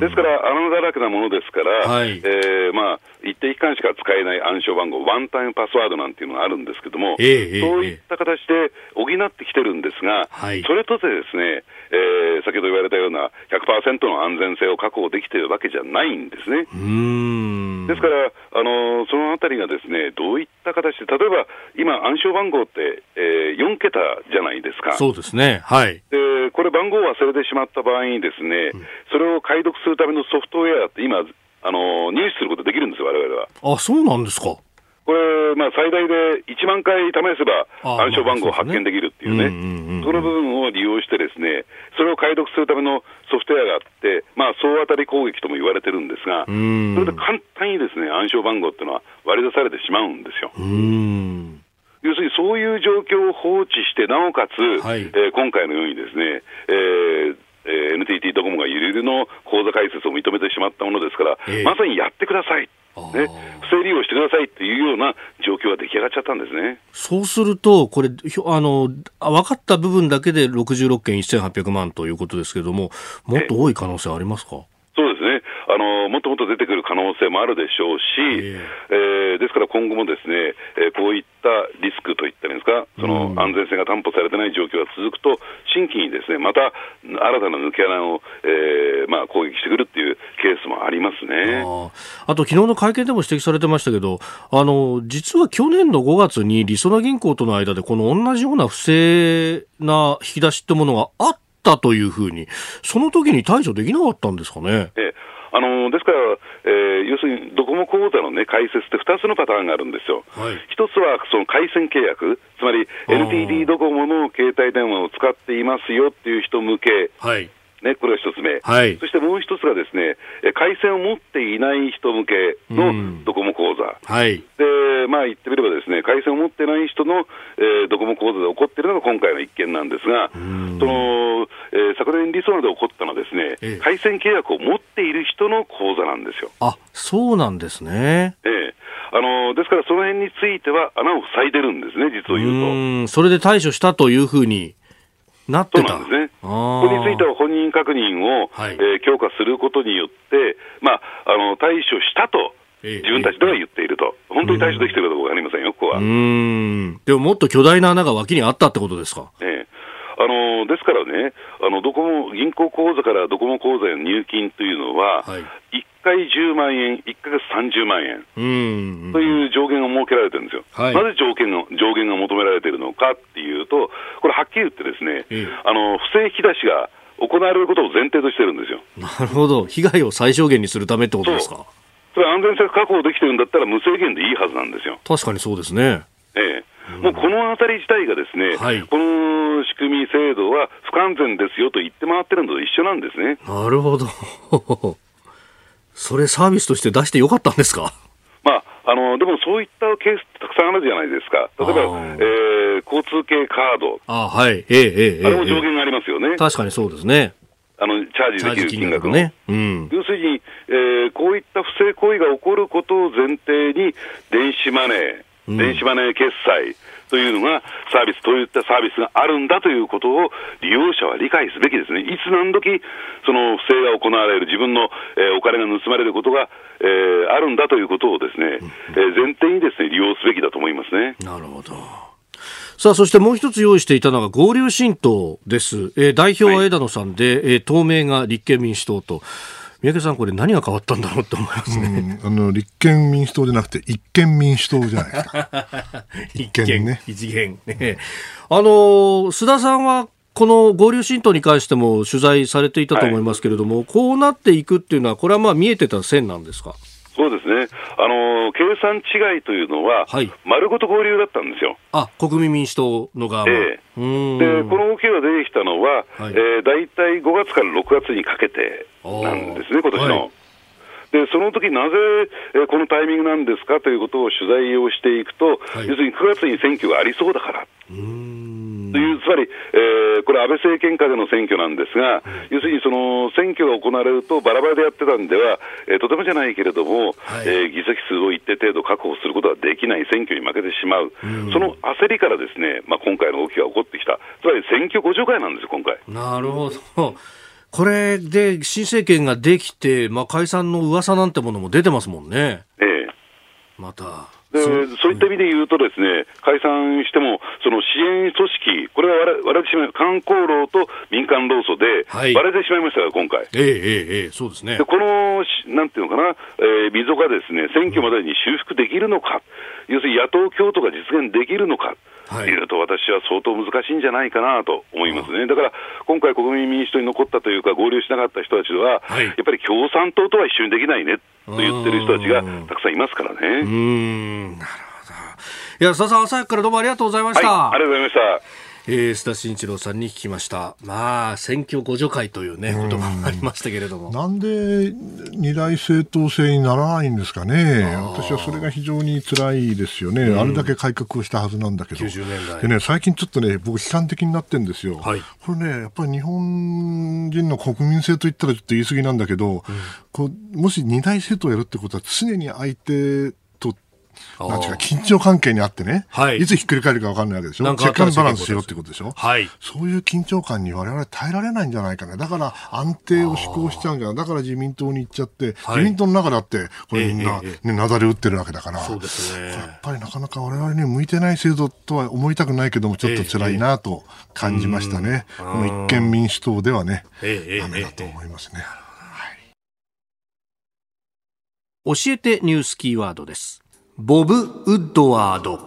ですから、穴だらけなものですから、はい、えー、まあ、一定期間しか使えない暗証番号、ワンタイムパスワードなんていうのがあるんですけども、えー、そういった形で補ってきてるんですが、はい、それとてですね、えー、先ほど言われたような100%の安全性を確保できているわけじゃないんですね。ですから、あのそのあたりがですねどういった形で、例えば今、暗証番号って、えー、4桁じゃないですか。そうですね、はい、でこれ、番号を忘れてしまった場合にですね、うん、それを解読するためのソフトウェアって今、あの入手することできるんですよ、われわれは。あそうなんですか。これ、まあ、最大で1万回試せば暗証番号を発見できるっていうね、その部分を利用してですね、それを解読するためのソフトウェアがあって、まあ、総当たり攻撃とも言われてるんですが、それで簡単にですね、暗証番号っていうのは割り出されてしまうんですよ。要するにそういう状況を放置して、なおかつ、はい、えー、今回のようにですね、えーえー、NTT ドコモがゆるゆるの口座開設を認めてしまったものですから、えー、まさにやってください。っね、不正利用してくださいっていうような状況が出来上がっちゃったんですね。そうすると、これ、あの、分かった部分だけで66件1800万ということですけれども、もっと多い可能性ありますか？そうですね。あの、もっともっと出てくる可能性もあるでしょうし、えー、ですから今後もですね、えー、こういったリスクといったらいいんですか、その安全性が担保されてない状況が続くと、新規にですね、また新たな抜け穴を、えー、まあ攻撃してくるっていうケースもありますね。あと、昨日の会見でも指摘されてましたけど、あの、実は去年の5月にりそな銀行との間で、この同じような不正な引き出しってものがあったというふうに、その時に対処できなかったんですかね？えあのですから、えー、要するにドコモ口座の、ね、開設って2つのパターンがあるんですよ、はい、1つはその回線契約、つまり NTT ドコモの携帯電話を使っていますよっていう人向け。はいね、これが一つ目、はい、そしてもう一つがですね、回線を持っていない人向けのドコモ口座、はい、でまあ、言ってみれば、ですね回線を持ってない人の、えー、ドコモ口座で起こっているのが今回の一件なんですが、そのえー、昨年、リソナで起こったのは、ですね、ええ、回線契約を持っている人の口座なんですよ。あそうなんですね。ええ。あのですから、その辺については穴を塞いでるんですね、実を言うと。それで対処したというふうになってたそうなんですね。ここについては本人確認を、はい、えー、強化することによって、まあ、あの対処したと。自分たちでは言っていると、本当に対処できているかどうか分かりませんよ、ここは。うんでももっと巨大な穴が脇にあったってことですか？ええあのですからね、あのどこも銀行口座からドコモ口座への入金というのは、はい、1回10万円、1か月30万円という上限が設けられてるんですよ、はい、なぜ条件が上限が求められているのかっていうと、これ、はっきり言って、ですね、えあの不正引き出しが行われることを前提としてるんですよ。なるほど、被害を最小限にするためってことですか？それ安全性が確保できてるんだったら、無制限でいいはずなんですよ。確かにそうですね。ええ、もうこのあたり自体がですね、はい、この仕組み、制度は不完全ですよと言って回ってるのと一緒なんですね。なるほど。それサービスとして出してよかったんですか？まあ、あのでもそういったケースたくさんあるじゃないですか、例えば、えー、交通系カード、あ,、はい。えーえー、あれも上限がありますよね。確かにそうですね。あのチャージできる金額の、ねうん、要するに、えー、こういった不正行為が起こることを前提に、電子マネー、うん、電子マネー決済、というのがサービス、といったサービスがあるんだということを利用者は理解すべきですね。いつ何時その不正が行われる、自分の、えー、お金が盗まれることが、えー、あるんだということをですね、えー、前提にですね、利用すべきだと思いますね。なるほど。さあ、そしてもう一つ用意していたのが合流新党です。えー、代表は枝野さんで、はい、えー、党名が立憲民主党と。三宅さん、これ何が変わったんだろうって思いますね。あの、立憲民主党じゃなくて、一憲民主党じゃないですか。一憲ね。一元。ね。あの、須田さんは、この合流新党に関しても取材されていたと思いますけれども、はい、こうなっていくっていうのは、これはまあ見えてた線なんですか？そうですね、あの計算違いというのは、はい、丸ごと合流だったんですよ。あ国民民主党の側えー、でこの動きが出てきたのは、はい、えー、大体5月から6月にかけてなんですね、今年の。はい。でその時なぜ、えこのタイミングなんですか？ということを取材をしていくと、はい、要するに9月に選挙がありそうだから。という、つまり、えー、これ、安倍政権下での選挙なんですが、要するにその選挙が行われると、バラバラでやってたんでは、えー、とてもじゃないけれども、はい、えー、議席数を一定程度確保することはできない、選挙に負けてしまう、その焦りからですね、まあ、今回の動きが起こってきた、つまり選挙互助会なんですよ、今回。なるほど。これで新政権ができて、まあ、解散の噂なんてものも出てますもんね。ええ。また。でそういった意味で言うと、ですね解散しても、その支援組織、これは割れてしまい、観光労と民間労組で割れてしまいましたが、今回。ええええそうですね。でこの、なんていうのかな、えー、溝がですね選挙までに修復できるのか、要するに野党共闘が実現できるのか。とい。うと、私は相当難しいんじゃないかなと思いますね、だから今回、国民民主党に残ったというか、合流しなかった人たちは、はい、やっぱり共産党とは一緒にできないねと言ってる人たちがたくさんいますからね。うん。なるほど。いや、須田さん、朝早くからどうもありがとうございました。はい、ありがとうございました。えー、須田慎一郎さんに聞きました。まあ、選挙互助会というね、言葉もありましたけれども。なんで二大政党制にならないんですかね。私はそれが非常に辛いですよね。うん、あれだけ改革をしたはずなんだけど。90年代。でね、最近ちょっとね、僕悲観的になってるんですよ。はい、これね、やっぱり日本人の国民性といったらちょっと言い過ぎなんだけど、うん、こうもし二大政党をやるってことは常に相手なんていうか、緊張関係にあってね、はい、いつひっくり返るか分かんないわけでしょ？チェックバランスしろってことでしょ？はい。そういう緊張感に我々耐えられないんじゃないかな。だから安定を志向しちゃうんじゃない？だから自民党に行っちゃって、はい、自民党の中だって、これみんな、ね、なだれ打ってるわけだから。そうですね。やっぱりなかなか我々に向いてない制度とは思いたくないけども、ちょっと辛いなと感じましたね。この一見民主党ではね、ダメだと思いますね。教えてニュースキーワードです。ボブ・ウッドワード。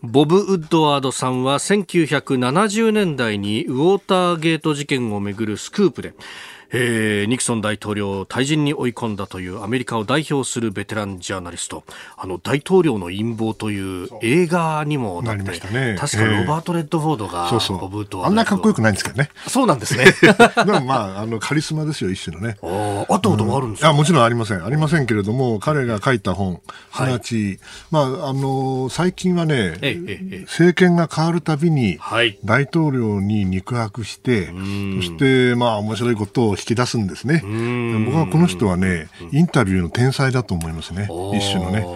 ボブ・ウッドワードさんは1970年代にウォーターゲート事件をめぐるスクープでえー、ニクソン大統領を退陣に追い込んだというアメリカを代表するベテランジャーナリスト。あの大統領の陰謀という映画にもなりましたね。確かロバート・レッドフォードが、そうそう。ボブとあんなかっこよくないんですけどね。そうなんですね。でもまああのカリスマですよ一種のね。ああったこともあるんですか、うん、もちろんありません。ありませんけれども彼が書いた本すなわち、まああの最近はね、政権が変わるたびに、大統領に肉薄して、そしてまあ面白いことを引き出すんですね。僕はこの人はね、インタビューの天才だと思いますね。一種のね。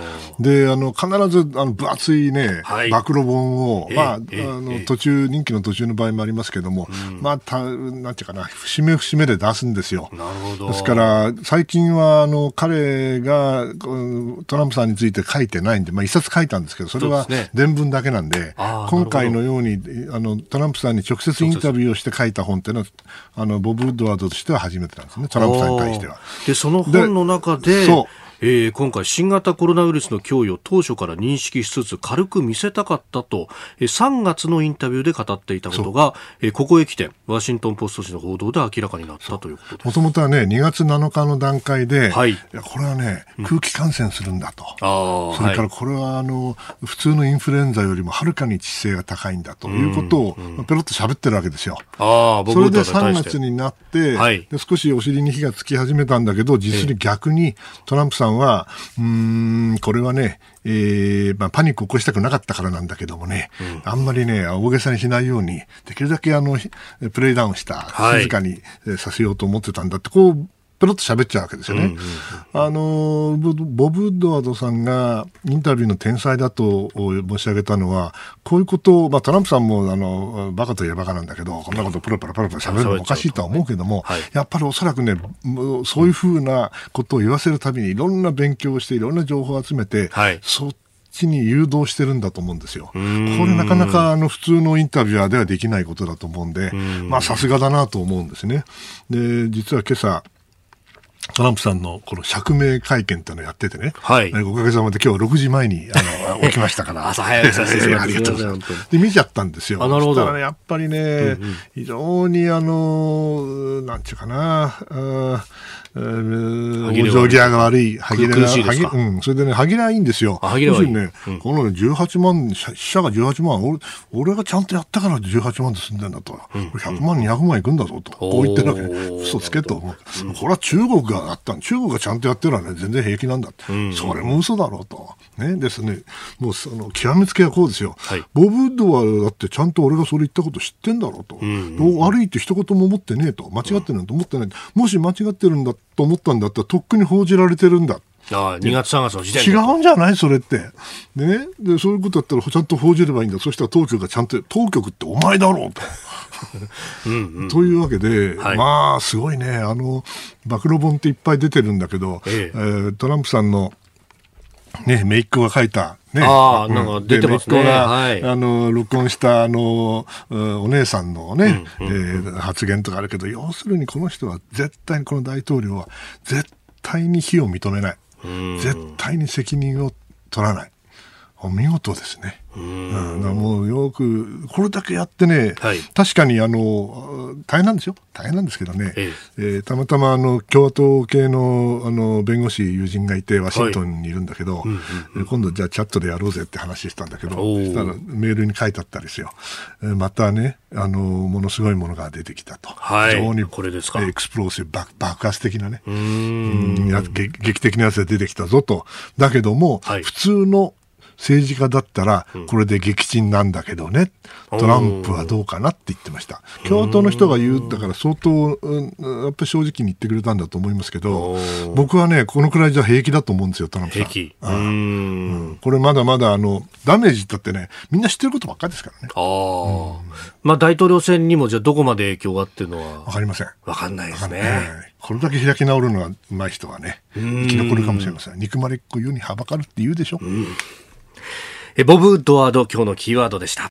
で、あの、必ず、あの、分厚いね、はい、暴露本を、まあ、あの、途中、任期の途中の場合もありますけども、まあ、た、なんていうかな、節目節目で出すんですよ。なるほど。ですから、最近は、あの、彼が、トランプさんについて書いてないんで、まあ、一冊書いたんですけど、それは伝聞だけなんで、今回のように、あの、トランプさんに直接インタビューをして書いた本っていうのは、あの、ボブ・ウッドワードとしては初めてなんですね、トランプさんに対しては。で、その本の中で、そうえー、今回新型コロナウイルスの脅威を当初から認識しつつ軽く見せたかったと、えー、3月のインタビューで語っていたことが、えー、ここへ来てワシントン・ポスト紙の報道で明らかになったということもともとはね2月7日の段階で、はい、いやこれはね空気感染するんだと、うん、それからこれはあの普通のインフルエンザよりもはるかに致死性が高いんだということを、うんうん、ペロッと喋ってるわけですよ。あそれで3月になって、はい、で少しお尻に火がつき始めたんだけど実に逆にトランプさんは、うん、これはね、えーまあ、パニックを起こしたくなかったからなんだけどもね、うん、あんまりね、大げさにしないように、できるだけあの、プレイダウンした、静かにさせようと思ってたんだって、こう、ペロッと喋っちゃうわけですよね。うんうんうん、あの、ボブ・ウッドワードさんがインタビューの天才だと申し上げたのは、こういうことを、まあトランプさんもあの、バカといえばバカなんだけど、こんなことプロパラパラパラ喋るのもおかしいとは思うけども、はい、やっぱりおそらくね、そういうふうなことを言わせるたびにいろんな勉強をして、いろんな情報を集めて、はい、そっちに誘導してるんだと思うんですよ。これなかなかあの普通のインタビュアーではできないことだと思うんで、まあさすがだなと思うんですね。で、実は今朝、トランプさんのこの釈明会見っていうのをやっててね、はい、おかげさまで今日は6時前にあの 起きましたから、朝早いさせてありがとうございます。で、見ちゃったんですよ。あなるほど。ね、やっぱりね、うんうん、非常にあの、なんちゅうかな、あ往生際が悪い、歯切れが、うん、それでね、歯切れはいいんですよ。歯切れはいい。ね、うん、このね、18万、死者が18万、俺俺がちゃんとやったから18万で済んでんだと。うん、100万、200万いくんだぞと。こう言ってるわけ。嘘つけと。これは中国があった中国がちゃんとやってるのはね、全然平気なんだって。それも嘘だろうと。ね、ですね。もうその、極めつけはこうですよ。はい、ボブ・ウッドはだってちゃんと俺がそれ言ったこと知ってんだろうと。うんうん、悪いって一言も思ってねえと。間違ってるなんて思ってない。もし間違ってるんだと思ったんだったらとっくに報じられてるんだ。ああ2月3月の時点で違うんじゃないそれって。でねで、そういうことだったらちゃんと報じればいいんだ。そしたら当局がちゃんと、当局ってお前だろうと。うん、うん、というわけで、はい、まあ、すごいね。あの、暴露本っていっぱい出てるんだけど、えええー、トランプさんの、ね、メイクが書いた、ね。ああ、なんか出てますね。が、はい、あの、録音した、あの、お姉さんのね、うんうんうん、えー、発言とかあるけど、要するにこの人は絶対にこの大統領は絶対に非を認めない。絶対に責任を取らない。お見事ですね。うん、もうよく、これだけやってね、はい、確かにあの大変なんですよ、大変なんですけどね、ええ。えー、たまたまあの共和党系のあの弁護士、友人がいて、ワシントンにいるんだけど、はい。うんうん、今度、じゃあチャットでやろうぜって話したんだけど、たらメールに書いてあったりですよ、えー、またねあの、ものすごいものが出てきたと、はい、非常にこれですか。 explosive 爆、爆発的なね。うん。や劇的なやつが出てきたぞと、だけども、はい、普通の政治家だったら、これで撃沈なんだけどね、トランプはどうかなって言ってました。共和党の人が言う、だから相当、やっぱり正直に言ってくれたんだと思いますけど、僕はね、このくらいじゃ平気だと思うんですよ、トランプさん。平気。うん、これまだまだ、あの、ダメージだってね、みんな知ってることばっかりですからね。ああ、まあ大統領選にもじゃあどこまで影響があっていうのは。わかりません。わかんないですね。これだけ開き直るのがうまい人はね、生き残るかもしれません。憎まれっ子世にはばかるって言うでしょ。うんえボブ・ウッドワード今日のキーワードでした。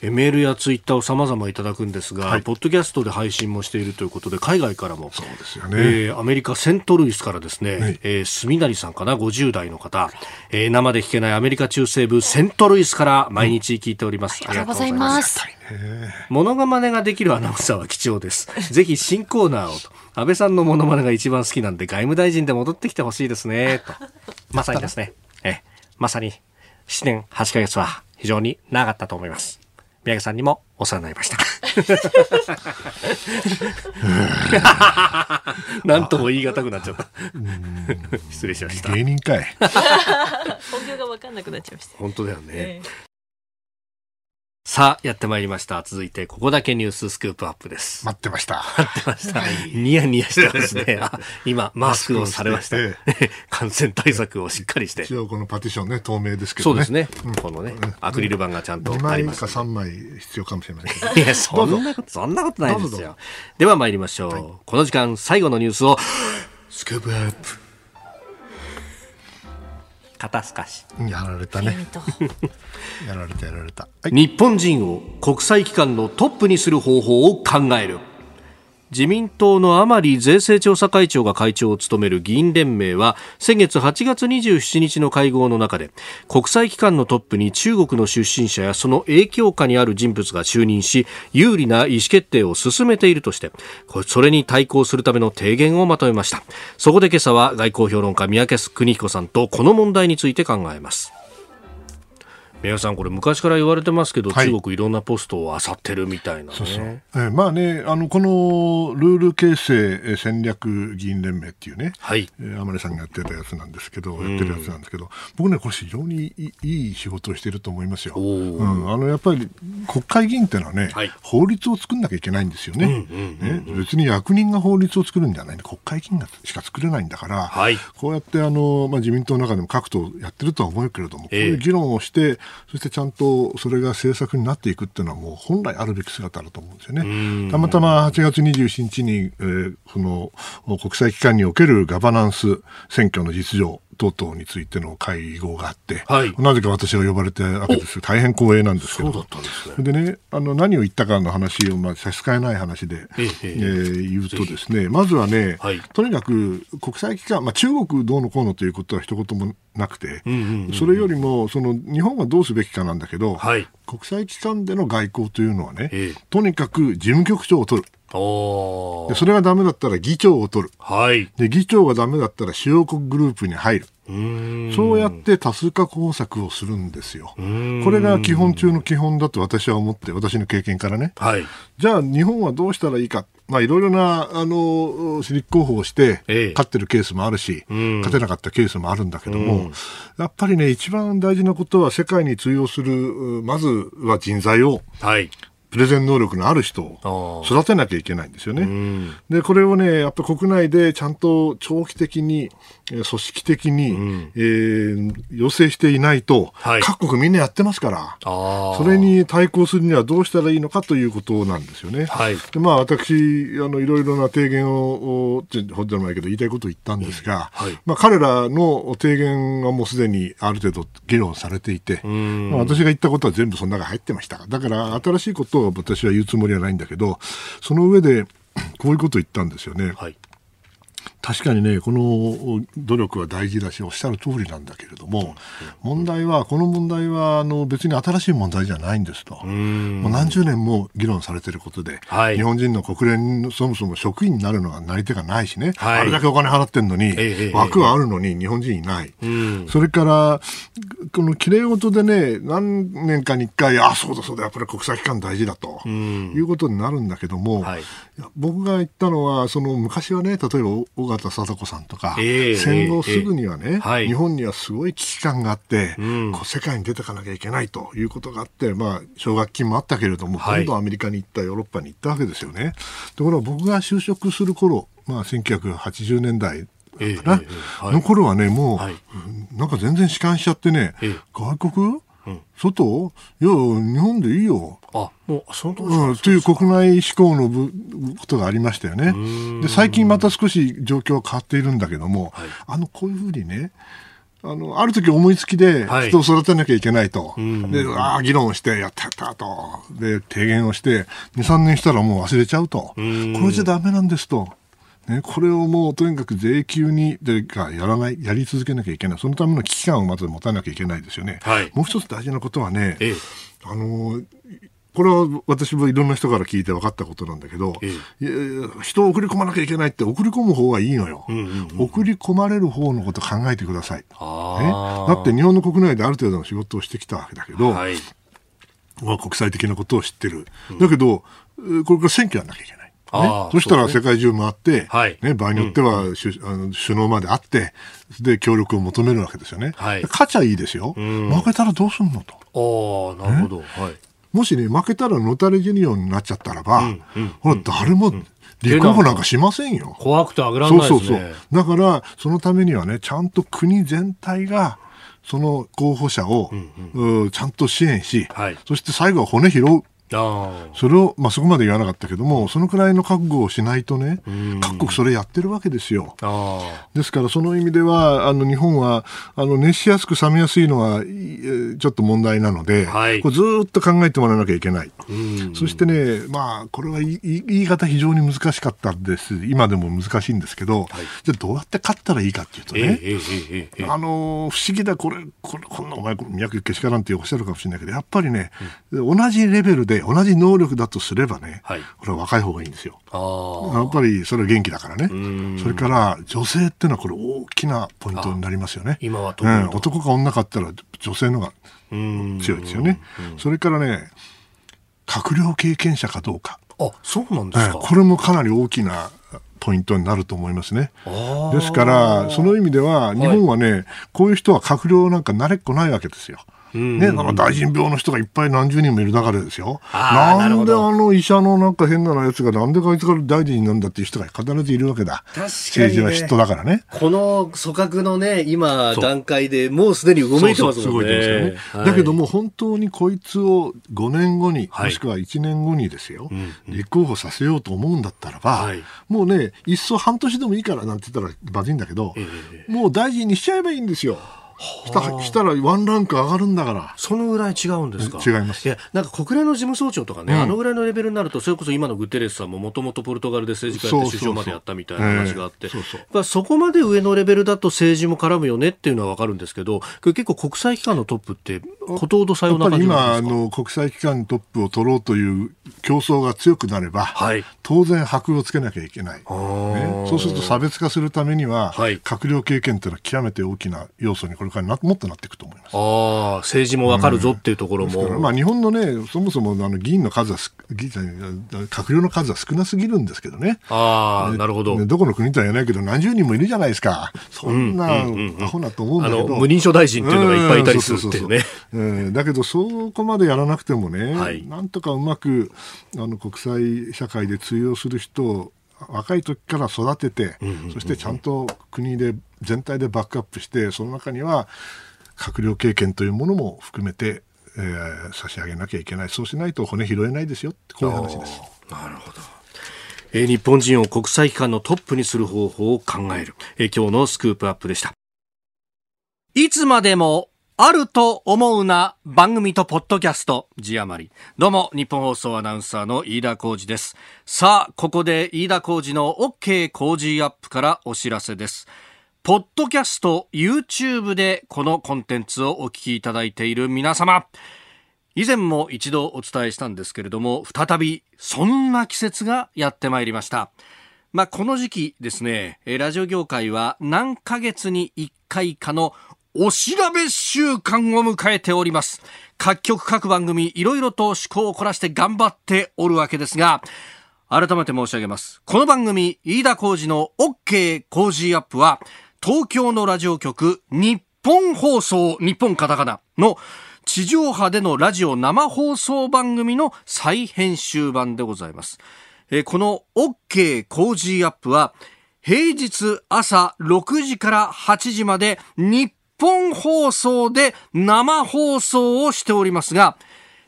メールやツイッターを様々いただくんですが、はい、ポッドキャストで配信もしているということで、海外からも、そうですよね。えー、アメリカ・セントルイスからですね、はい、えー、住成さんかな、50代の方、えー、生で聞けないアメリカ中西部セントルイスから毎日聞いております。ありがとうございます。モノマネができるアナウンサーは貴重です。ぜひ新コーナーをと。安倍さんのモノマネが一番好きなんで、外務大臣で戻ってきてほしいですね、と。まさにですね。えまさに7年8ヶ月は非常に長かったと思います。宮家さんにもお世話になりました。なんとも言い難くなっちゃった。失礼しました。芸人かい。本業が分かんなくなっちゃいました。本当だよね。えーさあ、やってまいりました。続いて、ここだけニューススクープアップです。待ってました。待ってました。ニヤニヤしてますね。今、マスクをされました。感染対策をしっかりして。一応このパティションね、透明ですけどね。そうですね。うん、このね、アクリル板がちゃんとあります。2枚か3枚必要かもしれませんけど。いや、そんなこと、そんなことないですよ。では参りましょう。はい、この時間、最後のニュースを、スクープアップ。肩透かし。やられたね。やられたやられた、はい、日本人を国際機関のトップにする方法を考える自民党の甘利税制調査会長が会長を務める議員連盟は先月8月27日の会合の中で国際機関のトップに中国の出身者やその影響下にある人物が就任し有利な意思決定を進めているとしてそれに対抗するための提言をまとめました。そこで今朝は外交評論家三宅邦彦さんとこの問題について考えます。宮さん、これ昔から言われてますけど、はい、中国いろんなポストを漁ってるみたいな、ね、そうそう。えー、まあね、あのこのルール形成戦略議員連盟っていうね、はい、えー、甘利さんがやってたやつなんですけど、やってるやつなんですけど、僕ね、これ非常にいい仕事をしてると思いますよ。うん、あのやっぱり国会議員っていうのはね、はい、法律を作んなきゃいけないんですよね。別に役人が法律を作るんじゃない国会議員がしか作れないんだから、はい、こうやってあの、まあ、自民党の中でも各党やってるとは思うけれども、こういう議論をして、そしてちゃんとそれが政策になっていくっていうのはもう本来あるべき姿だと思うんですよね。たまたま8月27日に、えー、その国際機関におけるガバナンス選挙の実情等々についての会合があって、はい、なぜか私が呼ばれてわけです大変光栄なんですけど、そうだったんですね。でね、あの何を言ったかの話を、まあ、差し支えない話で、えええー、言うとですね、まずはね、はい、とにかく国際機関、まあ、中国どうのこうのということは一言もなくて、それよりもその日本はどうすべきかなんだけど、はい、国際機関での外交というのはね、ええ、とにかく事務局長を取る。でそれがダメだったら議長を取る、はい、で議長がダメだったら主要国グループに入る。そうやって多数化工作をするんですよ。これが基本中の基本だと私は思って、私の経験からね。はい、じゃあ日本はどうしたらいいか。まあ、いろいろな、あの、立候補をして、勝ってるケースもあるし、勝てなかったケースもあるんだけども、やっぱりね、一番大事なことは世界に通用する、まずは人材を、はいプレゼン能力のある人を育てなきゃいけないんですよね。で、これをね、やっぱり国内でちゃんと長期的に、組織的に、うん、えー、要請していないと、はい、各国みんなやってますから、それに対抗するにはどうしたらいいのかということなんですよね。はい、でまあ、私、あの、いろいろな提言を、ほんでもないけど、言いたいことを言ったんですが、はい、まあ、彼らの提言はもうすでにある程度議論されていて、まあ、私が言ったことは全部その中に入ってました。だから、新しいことを私は言うつもりはないんだけど、その上で、こういうことを言ったんですよね。はい確かにね、この努力は大事だし、おっしゃる通りなんだけれども、問題は、この問題はあの別に新しい問題じゃないんですと、もう何十年も議論されていることで、はい、日本人の国連のそもそも職員になるのがなり手がないしね、はい、あれだけお金払ってるのに、え枠はあるのに日本人いない、それから、このきれい事でね、何年かに1回、あそうだそうだ、やっぱり国際機関大事だということになるんだけども、はい、僕が言ったのは、その昔はね、例えば小形貞子さんとか、えー、戦後すぐにはね、えー、日本にはすごい危機感があって、うん、こう世界に出ていかなきゃいけないということがあって、まあ、奨学金もあったけれども、はい、今度アメリカに行った、ヨーロッパに行ったわけですよね。ところが僕が就職する頃、まあ、1980年代かな、えーはい、の頃はね、もう、はい、なんか全然弛緩しちゃってね、外国うん、外？いや、日本でいいよ。あ、もう、そのとうん、という国内志向のことがありましたよね。で、最近また少し状況は変わっているんだけども、はい、あの、こういうふうにね、あの、ある時思いつきで人を育てなきゃいけないと。はい、で、ああ、議論をして、やったやったと。で、提言をして、2、3年したらもう忘れちゃうと。これじゃダメなんですと。ね、これをもうとにかく税金にでかやらない、やり続けなきゃいけない、そのための危機感をまず持たなきゃいけないですよね。はい、もう一つ大事なことはね、ええ、あのこれは私もいろんな人から聞いて分かったことなんだけど、ええ、人を送り込まなきゃいけないって送り込む方がいいのよ、うんうんうん、送り込まれる方のこと考えてください、ね、だって日本の国内である程度の仕事をしてきたわけだけど、はい、まあ、国際的なことを知ってる、だけどこれから選挙やんなきゃいけない。ね、そしたら世界中回って、ね、ね、場合によっては、うん、あの首脳まで会って、で、協力を求めるわけですよね。はい、勝ちゃいいですよ。負けたらどうすんのと。ああ、なるほど。はい。もしね、負けたらノタレジュニオンになっちゃったらば、うんうん、ほら、誰も、立候補なんかしませんよ。怖くてあげられないですね。そうそうそう。だから、そのためにはね、ちゃんと国全体が、その候補者を、うんうん、ちゃんと支援し、はい、そして最後は骨拾う。それを、まあ、そこまで言わなかったけども、そのくらいの覚悟をしないとね、各国それやってるわけですよ。ですから、その意味では、あの日本はあの熱しやすく冷めやすいのはちょっと問題なので、はい、これずっと考えてもらわなきゃいけない。そしてね、まあ、これは言い方非常に難しかったです。今でも難しいんですけど、はい、じゃあどうやって勝ったらいいかっていうとね、えーえー、あの不思議だ、これ、これこんなお前、脈けしからんっておっしゃるかもしれないけど、やっぱりね、うん、同じレベルで同じ能力だとすればね、はい、これは若い方がいいんですよ。やっぱりそれは元気だからね。それから女性っていうのはこれ大きなポイントになりますよね。今は、うん、男か女かったら女性のが強いですよね。それからね、閣僚経験者かどうか。あ、そうなんですか、これもかなり大きなポイントになると思いますね。ですから、その意味では、日本はね、はい、こういう人は閣僚なんか慣れっこないわけですよ。ね、なんか大臣病の人がいっぱい何十人もいる中でですよ。なんであの医者のなんか変なやつがなんでこいつから大臣なんだっていう人が必ずいるわけだ。ね、政治は嫉妬だからね。この組閣のね、今段階でもうすでに動いてますもんね。そうねはい、だけども本当にこいつを5年後に、はい、もしくは1年後にですよ、立候補させようと思うんだったらば、はい、もうね、いっそ半年でもいいからなんて言ったらまずいんだけど、えー、もう大臣にしちゃえばいいんですよ。したしたらワンランク上がるんだから。そのぐらい違うんですか？違います。いやなんか国連の事務総長とかね、うん、あのぐらいのレベルになるとそれこそ今のグテレスさんももともとポルトガルで政治家やって首相までやったみたいな話があってそこまで上のレベルだと政治も絡むよねっていうのは分かるんですけど結構国際機関のトップってことほどさような感じ今あの国際機関トップを取ろうという競争が強くなれば、はい、当然箔をつけなきゃいけない、ね、そうすると差別化するためには、はい、閣僚経験というのは極めて大きな要素にこれからもっとなってくと思います。あ政治も分かるぞっていうところも、うん、まあ、日本のね、そもそもあの議員の数は、閣僚の数は少なすぎるんですけどね、あなるほど。どこの国とは言えないけど、何十人もいるじゃないですか、そんなアホなと思うんだけど、無認証大臣っていうのがいっぱいいたりするっていうね。だけど、そこまでやらなくてもね、はい、なんとかうまくあの国際社会で通用する人を若い時から育てて、そしてちゃんと国で全体でバックアップして、その中には閣僚経験というものも含めて、えー、差し上げなきゃいけない。そうしないと骨拾えないですよってこういう話です。なるほど。えー、日本人を国際機関のトップにする方法を考える。えー、今日のスクープアップでした。いつまでもあると思うな番組とポッドキャスト字余り。どうも、日本放送アナウンサーの飯田浩二です。さあ、ここで飯田浩二の OK 工事アップからお知らせです。ポッドキャスト、YouTube でこのコンテンツをお聞きいただいている皆様。以前も一度お伝えしたんですけれども、再びそんな季節がやってまいりました。まあ、この時期ですね、ラジオ業界は何ヶ月に1回かのお調べ週間を迎えております。各局各番組いろいろと趣向を凝らして頑張っておるわけですが、改めて申し上げます。この番組、飯田浩二の OK 工事アップは、東京のラジオ局、日本放送、日本カタカナの地上波でのラジオ生放送番組の再編集版でございます。えこの OK 工事アップは、平日朝6時から8時まで日本放送で生放送をしておりますが、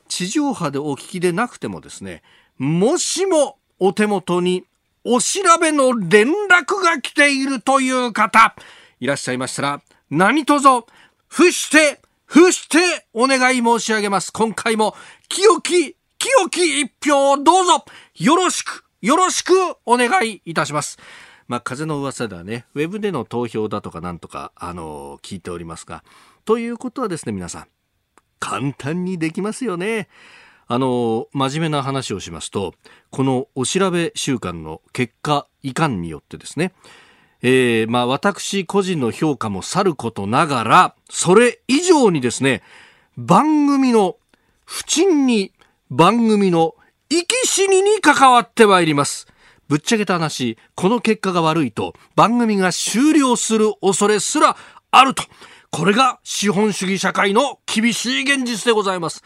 地上波でお聞きでなくてもですね、もしもお手元にお調べの連絡が来ているという方、いらっしゃいましたら、何卒、伏して、伏してお願い申し上げます。今回も清き、清き一票をどうぞよろしく、よろしくお願いいたします。まあ、風の噂ではね、ウェブでの投票だとかなんとか、あの、聞いておりますが、ということはですね、皆さん、簡単にできますよね。あの、真面目な話をしますと、このお調べ週間の結果いかんによってですね、えー、まあ私個人の評価もさることながら、それ以上にですね、番組の不沈に番組の生き死にに関わってまいります。ぶっちゃけた話、この結果が悪いと番組が終了する恐れすらあると。これが資本主義社会の厳しい現実でございます。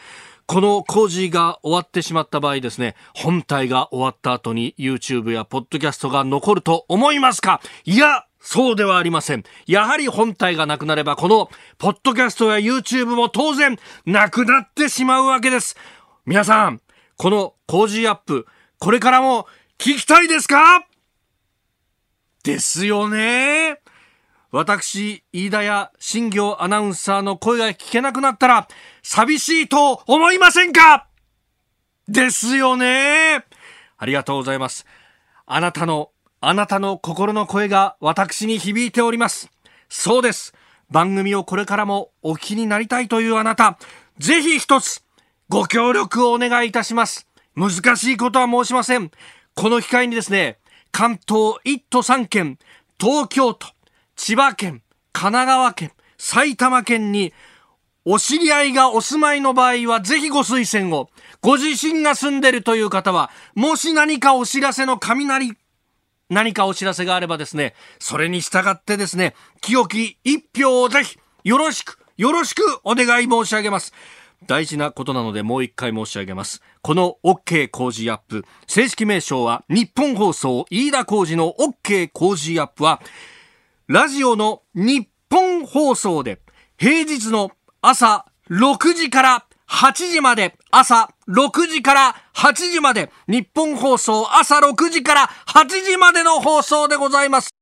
この工事が終わってしまった場合ですね、本体が終わった後に YouTube や Podcast が残ると思いますか？いや、そうではありません。やはり本体がなくなれば、この、ポッドキャストや YouTube も当然、なくなってしまうわけです。皆さん、この工事アップ、これからも聞きたいですか？ですよね。私、飯田や新業アナウンサーの声が聞けなくなったら、寂しいと思いませんか？ですよね。ありがとうございます。あなたの、あなたの心の声が私に響いております。そうです。番組をこれからもお聞きになりたいというあなた、ぜひ一つ、ご協力をお願いいたします。難しいことは申しません。この機会にですね、関東1都3県、東京都、千葉県、神奈川県、埼玉県に、お知り合いがお住まいの場合は、ぜひご推薦を。ご自身が住んでるという方は、もし何かお知らせの雷、何かお知らせがあればですね、それに従ってですね、清き一票をぜひ、よろしく、よろしくお願い申し上げます。大事なことなのでもう一回申し上げます。この OK 工事アップ、正式名称は日本放送飯田工事の OK 工事アップは、ラジオの日本放送で平日の朝6時から8時まで、朝6時から8時まで、日本放送朝6時から8時までの放送でございます。